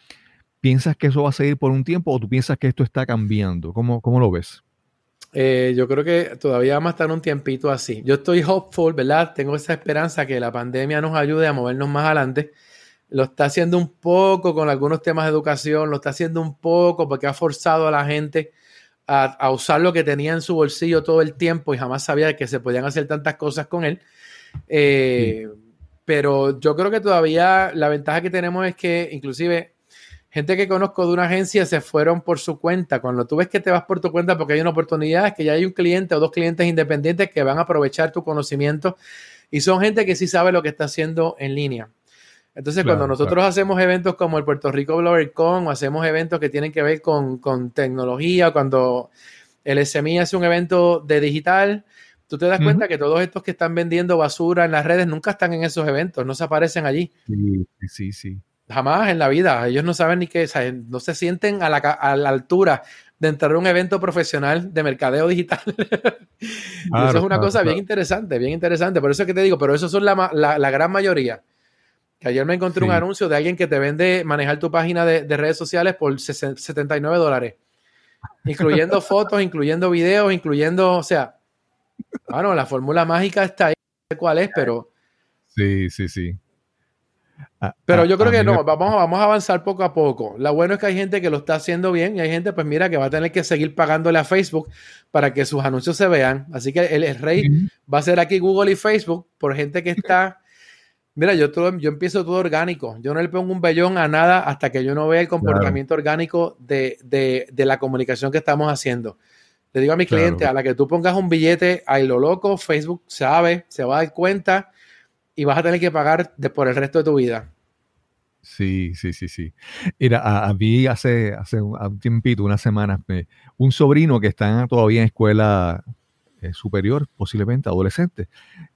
piensas que eso va a seguir por un tiempo o tú piensas que esto está cambiando? ¿Cómo, cómo lo ves? Eh, yo creo que todavía vamos a estar un tiempito así. Yo estoy hopeful, ¿verdad? Tengo esa esperanza que la pandemia nos ayude a movernos más adelante. Lo está haciendo un poco con algunos temas de educación, lo está haciendo un poco porque ha forzado a la gente a, usar lo que tenía en su bolsillo todo el tiempo y jamás sabía que se podían hacer tantas cosas con él. Eh, pero yo creo que todavía la ventaja que tenemos es que inclusive gente que conozco de una agencia se fueron por su cuenta. Cuando tú ves que te vas por tu cuenta porque hay una oportunidad, es que ya hay un cliente o dos clientes independientes que van a aprovechar tu conocimiento y son gente que sí sabe lo que está haciendo en línea. Entonces, cuando nosotros hacemos eventos como el Puerto Rico BloggerCon o hacemos eventos que tienen que ver con, con tecnología, cuando el SMI hace un evento de digital, tú te das cuenta que todos estos que están vendiendo basura en las redes nunca están en esos eventos, no se aparecen allí. Sí, sí, sí. Jamás en la vida. Ellos no saben ni qué, no se sienten a la, altura de entrar a un evento profesional de mercadeo digital. eso es una cosa bien interesante, bien interesante. Por eso es que te digo, pero eso son la, la, gran mayoría. Que ayer me encontré un anuncio de alguien que te vende manejar tu página de, de redes sociales por 79 dólares. Incluyendo fotos, incluyendo videos, incluyendo, o sea, bueno, la fórmula mágica está ahí, no sé cuál es, pero. Sí, sí, sí. Pero yo creo que no, vamos, vamos a avanzar poco a poco. Lo bueno es que hay gente que lo está haciendo bien y hay gente, pues mira, que va a tener que seguir pagándole a Facebook para que sus anuncios se vean. Así que el, rey va a ser aquí Google y Facebook por gente que está. Mira, yo, todo, yo empiezo todo orgánico. Yo no le pongo un vellón a nada hasta que yo no vea el comportamiento orgánico de, de, de la comunicación que estamos haciendo. Le digo a mi cliente, a la que tú pongas un billete ahí lo loco, Facebook sabe, se va a dar cuenta y vas a tener que pagar por el resto de tu vida. Sí, sí, sí, sí. Mira, a, mí hace, hace un, tiempito, unas semanas, un sobrino que está todavía en escuela eh, superior, posiblemente adolescente,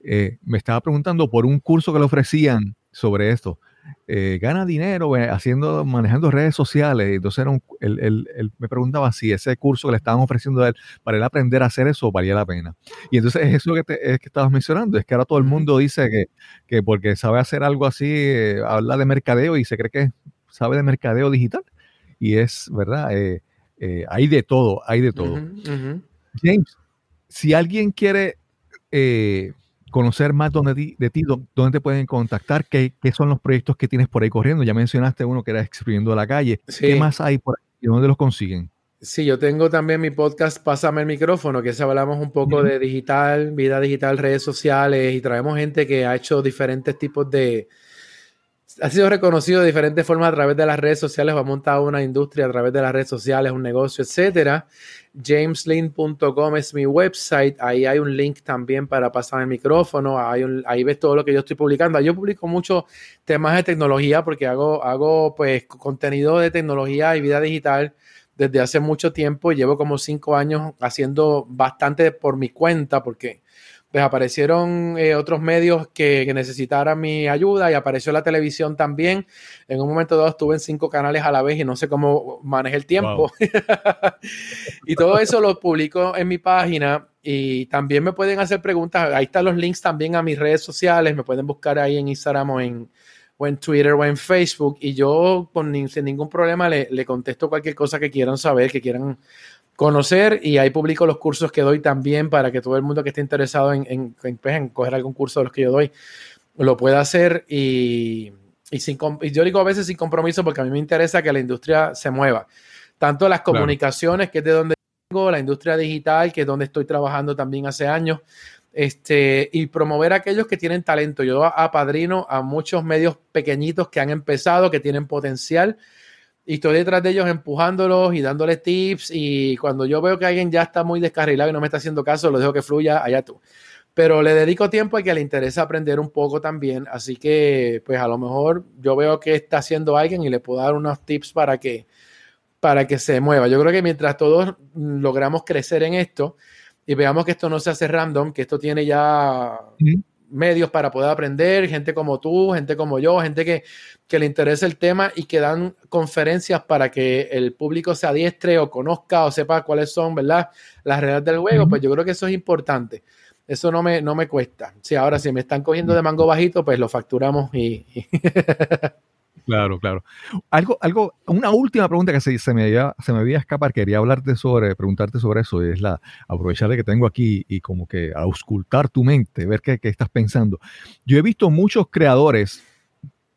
eh, me estaba preguntando por un curso que le ofrecían sobre esto. Eh, gana dinero eh, haciendo, manejando redes sociales. Entonces era él, me preguntaba si ese curso que le estaban ofreciendo a él para él aprender a hacer eso valía la pena. Y entonces es eso que, es que estabas mencionando, es que ahora todo el mundo dice que, que porque sabe hacer algo así, eh, habla de mercadeo y se cree que sabe de mercadeo digital. Y es verdad, hay de todo, hay de todo. James, si alguien quiere conocer más de ti, dónde te pueden contactar, ¿Qué, son los proyectos que tienes por ahí corriendo. Ya mencionaste uno que era Exprimiendo la Calle. ¿Qué más hay por ahí? ¿Dónde los consiguen? Sí, yo tengo también mi podcast Pásame el micrófono, que se hablamos un poco de digital, vida digital, redes sociales y traemos gente que ha hecho diferentes tipos de, ha sido reconocido de diferentes formas a través de las redes sociales o ha montado una industria a través de las redes sociales, un negocio, etcétera. Jameslin.com es mi website. Ahí hay un link también para pasar el micrófono. ahí ves todo lo que yo estoy publicando. Yo publico muchos temas de tecnología porque hago, hago pues contenido de tecnología y vida digital desde hace mucho tiempo. Llevo como cinco años haciendo bastante por mi cuenta porque pues aparecieron eh, otros medios que, necesitaran mi ayuda y apareció la televisión también. En un momento dado estuve en cinco canales a la vez y no sé cómo manejé el tiempo. y todo eso lo publico en mi página y también me pueden hacer preguntas. Ahí están los links también a mis redes sociales. Me pueden buscar ahí en Instagram o en, o en Twitter o en Facebook y yo con, sin ningún problema le, le contesto cualquier cosa que quieran saber, que quieran conocer y ahí publico los cursos que doy también para que todo el mundo que esté interesado en, en, en, pues, coger algún curso de los que yo doy lo pueda hacer y, y, sin, y yo digo a veces sin compromiso porque a mí me interesa que la industria se mueva. Tanto las comunicaciones, que es de donde vengo, la industria digital, que es donde estoy trabajando también hace años, este, y promover a aquellos que tienen talento. Yo apadrino a muchos medios pequeñitos que han empezado, que tienen potencial y estoy detrás de ellos empujándolos y dándoles tips y cuando yo veo que alguien ya está muy descarrilado y no me está haciendo caso, lo dejo que fluya, allá tú. Pero le dedico tiempo a que le interesa aprender un poco también, así que pues a lo mejor yo veo que está haciendo alguien y le puedo dar unos tips para que para que se mueva. Yo creo que mientras todos logramos crecer en esto y veamos que esto no se hace random, que esto tiene ya medios para poder aprender, gente como tú, gente como yo, gente que, le interesa el tema y que dan conferencias para que el público se adiestre o conozca o sepa cuáles son, ¿verdad? Las reglas del juego, pues yo creo que eso es importante. Eso no me, no me cuesta. Si ahora si me están cogiendo de mango bajito, pues lo facturamos y... Claro, claro. Algo, algo, una última pregunta que se, se, me había, se me había escapar, quería hablarte sobre, preguntarte sobre eso, es la, aprovechar de que tengo aquí y como que auscultar tu mente, ver qué, qué estás pensando. Yo he visto muchos creadores,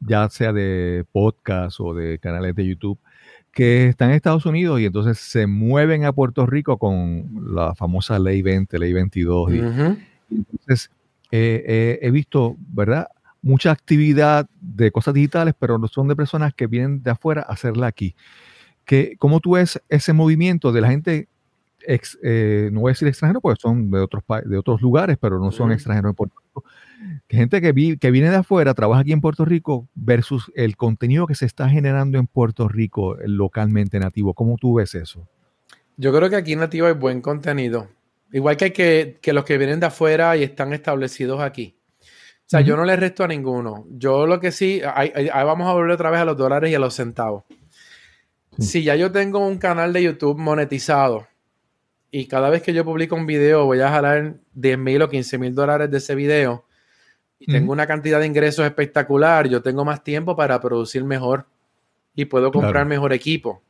ya sea de podcast o de canales de YouTube, que están en Estados Unidos y entonces se mueven a Puerto Rico con la famosa ley 20, ley 22. y, entonces, eh, eh, he visto, ¿verdad? Mucha actividad de cosas digitales, pero no son de personas que vienen de afuera a hacerla aquí. Que, ¿Cómo tú ves ese movimiento de la gente, eh, no voy a decir extranjero, porque son de otros, de otros lugares, pero no son extranjeros en Puerto Rico? Que gente que, que viene de afuera, trabaja aquí en Puerto Rico, versus el contenido que se está generando en Puerto Rico localmente nativo. ¿Cómo tú ves eso? Yo creo que aquí nativo hay buen contenido. Igual que, que, que los que vienen de afuera y están establecidos aquí. O sea, yo no le resto a ninguno. Yo lo que sí, ahí, vamos a volver otra vez a los dólares y a los centavos. Si ya yo tengo un canal de YouTube monetizado y cada vez que yo publico un video voy a jalar 10 mil o 15 mil dólares de ese video y tengo una cantidad de ingresos espectacular, yo tengo más tiempo para producir mejor y puedo comprar mejor equipo.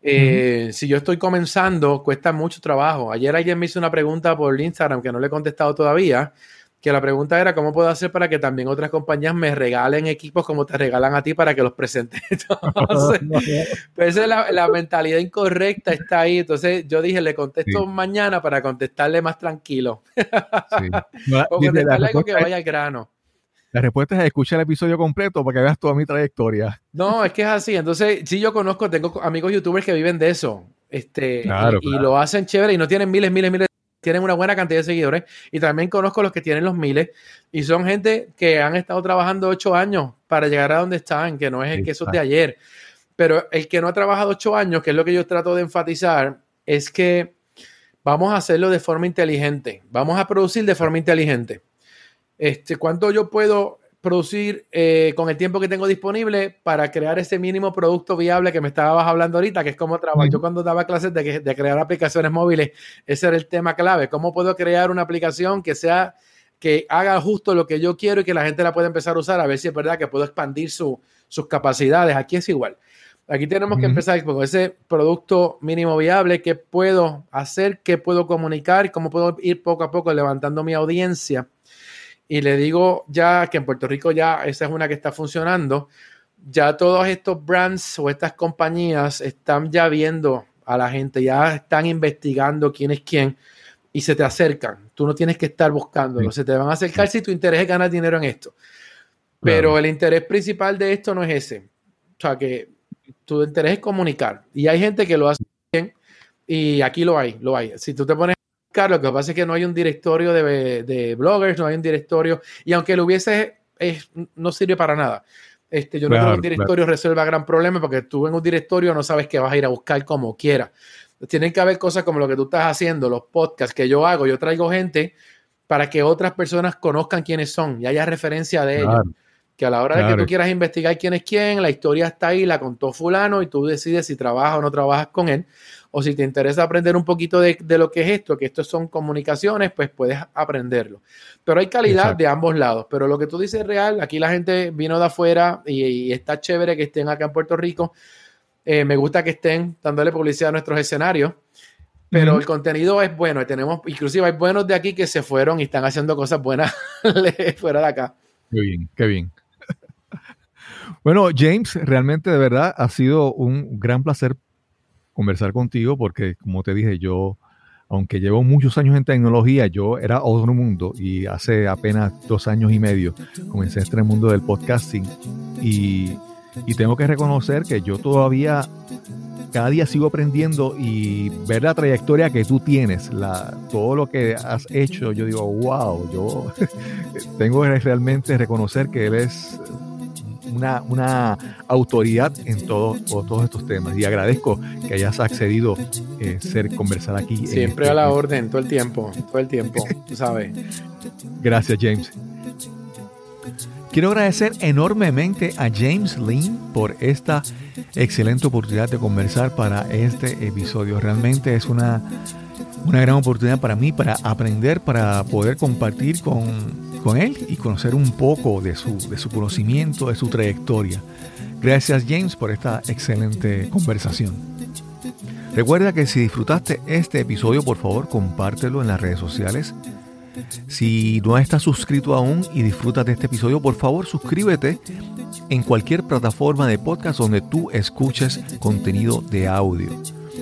Eh, si yo estoy comenzando, cuesta mucho trabajo. Ayer alguien me hizo una pregunta por Instagram que no le he contestado todavía que la pregunta era cómo puedo hacer para que también otras compañías me regalen equipos como te regalan a ti para que los presentes. pues esa es la, mentalidad incorrecta, está ahí. Entonces yo dije, le contesto mañana para contestarle más tranquilo. sí. o contestarle algo que vaya al grano. La respuesta es escucha el episodio completo para que veas toda mi trayectoria. No, es que es así. Entonces, sí, yo conozco, tengo amigos youtubers que viven de eso. Este, y, lo hacen chévere y no tienen miles, miles, miles tienen una buena cantidad de seguidores y también conozco los que tienen los miles y son gente que han estado trabajando ocho años para llegar a donde están, que no es el que eso de ayer. Pero el que no ha trabajado ocho años, que es lo que yo trato de enfatizar, es que vamos a hacerlo de forma inteligente, vamos a producir de forma inteligente. Este, ¿Cuánto yo puedo producir eh, con el tiempo que tengo disponible para crear ese mínimo producto viable que me estabas hablando ahorita, que es como trabajo. Yo cuando daba clases de, de, crear aplicaciones móviles, ese era el tema clave. ¿Cómo puedo crear una aplicación que sea que haga justo lo que yo quiero y que la gente la pueda empezar a usar, a ver si es verdad que puedo expandir sus capacidades. Aquí es igual. Aquí tenemos que empezar con ese producto mínimo viable, qué puedo hacer, qué puedo comunicar, cómo puedo ir poco a poco levantando mi audiencia y le digo ya que en Puerto Rico ya esa es una que está funcionando. Ya todos estos brands o estas compañías están ya viendo a la gente, ya están investigando quién es quién y se te acercan. Tú no tienes que estar buscándolo, se te van a acercar si tu interés es ganar dinero en esto. Pero el interés principal de esto no es ese. O sea, que tu interés es comunicar. Y hay gente que lo hace bien y aquí lo hay, lo hay. Si tú te pones buscar, lo que pasa es que no hay un directorio de, bloggers, no hay un directorio, y aunque lo hubiese, no sirve para nada. Este, yo no creo que un directorio resuelva gran problema porque tú en un directorio no sabes que vas a ir a buscar como quieras. Tienen que haber cosas como lo que tú estás haciendo, los podcasts que yo hago. Yo traigo gente para que otras personas conozcan quiénes son y haya referencia de ellos. Que a la hora de que tú quieras investigar quién es quién, la historia está ahí, la contó fulano y tú decides si trabajas o no trabajas con él. O si te interesa aprender un poquito de, lo que es esto, que esto son comunicaciones, pues puedes aprenderlo. Pero hay calidad de ambos lados. Pero lo que tú dices es real. Aquí la gente vino de afuera y, está chévere que estén acá en Puerto Rico. Eh, me gusta que estén dándole publicidad a nuestros escenarios pero el contenido es bueno. Tenemos, inclusive hay buenos de aquí que se fueron y están haciendo cosas buenas fuera de acá. Qué bien, qué bien. bueno, James, realmente de verdad ha sido un gran placer conversar contigo porque, como te dije, yo, aunque llevo muchos años en tecnología, yo era otro mundo y hace apenas dos años y medio comencé este mundo del podcasting. Y, y tengo que reconocer que yo todavía cada día sigo aprendiendo y ver la trayectoria que tú tienes, la, todo lo que has hecho, yo digo, wow, yo tengo que realmente reconocer que eres una, una autoridad en todo, todos estos temas y agradezco que hayas accedido a eh, ser conversar aquí. Siempre este a la orden, todo el tiempo, todo el tiempo, tú sabes. Gracias, James. Quiero agradecer enormemente a James Lynn por esta excelente oportunidad de conversar para este episodio. Realmente es una, una gran oportunidad para mí para aprender, para poder compartir con, con él y conocer un poco de su, de su conocimiento, de su trayectoria. Gracias James por esta excelente conversación. Recuerda que si disfrutaste este episodio, por favor compártelo en las redes sociales si no estás suscrito aún y disfrutas de este episodio, por favor suscríbete en cualquier plataforma de podcast donde tú escuches contenido de audio.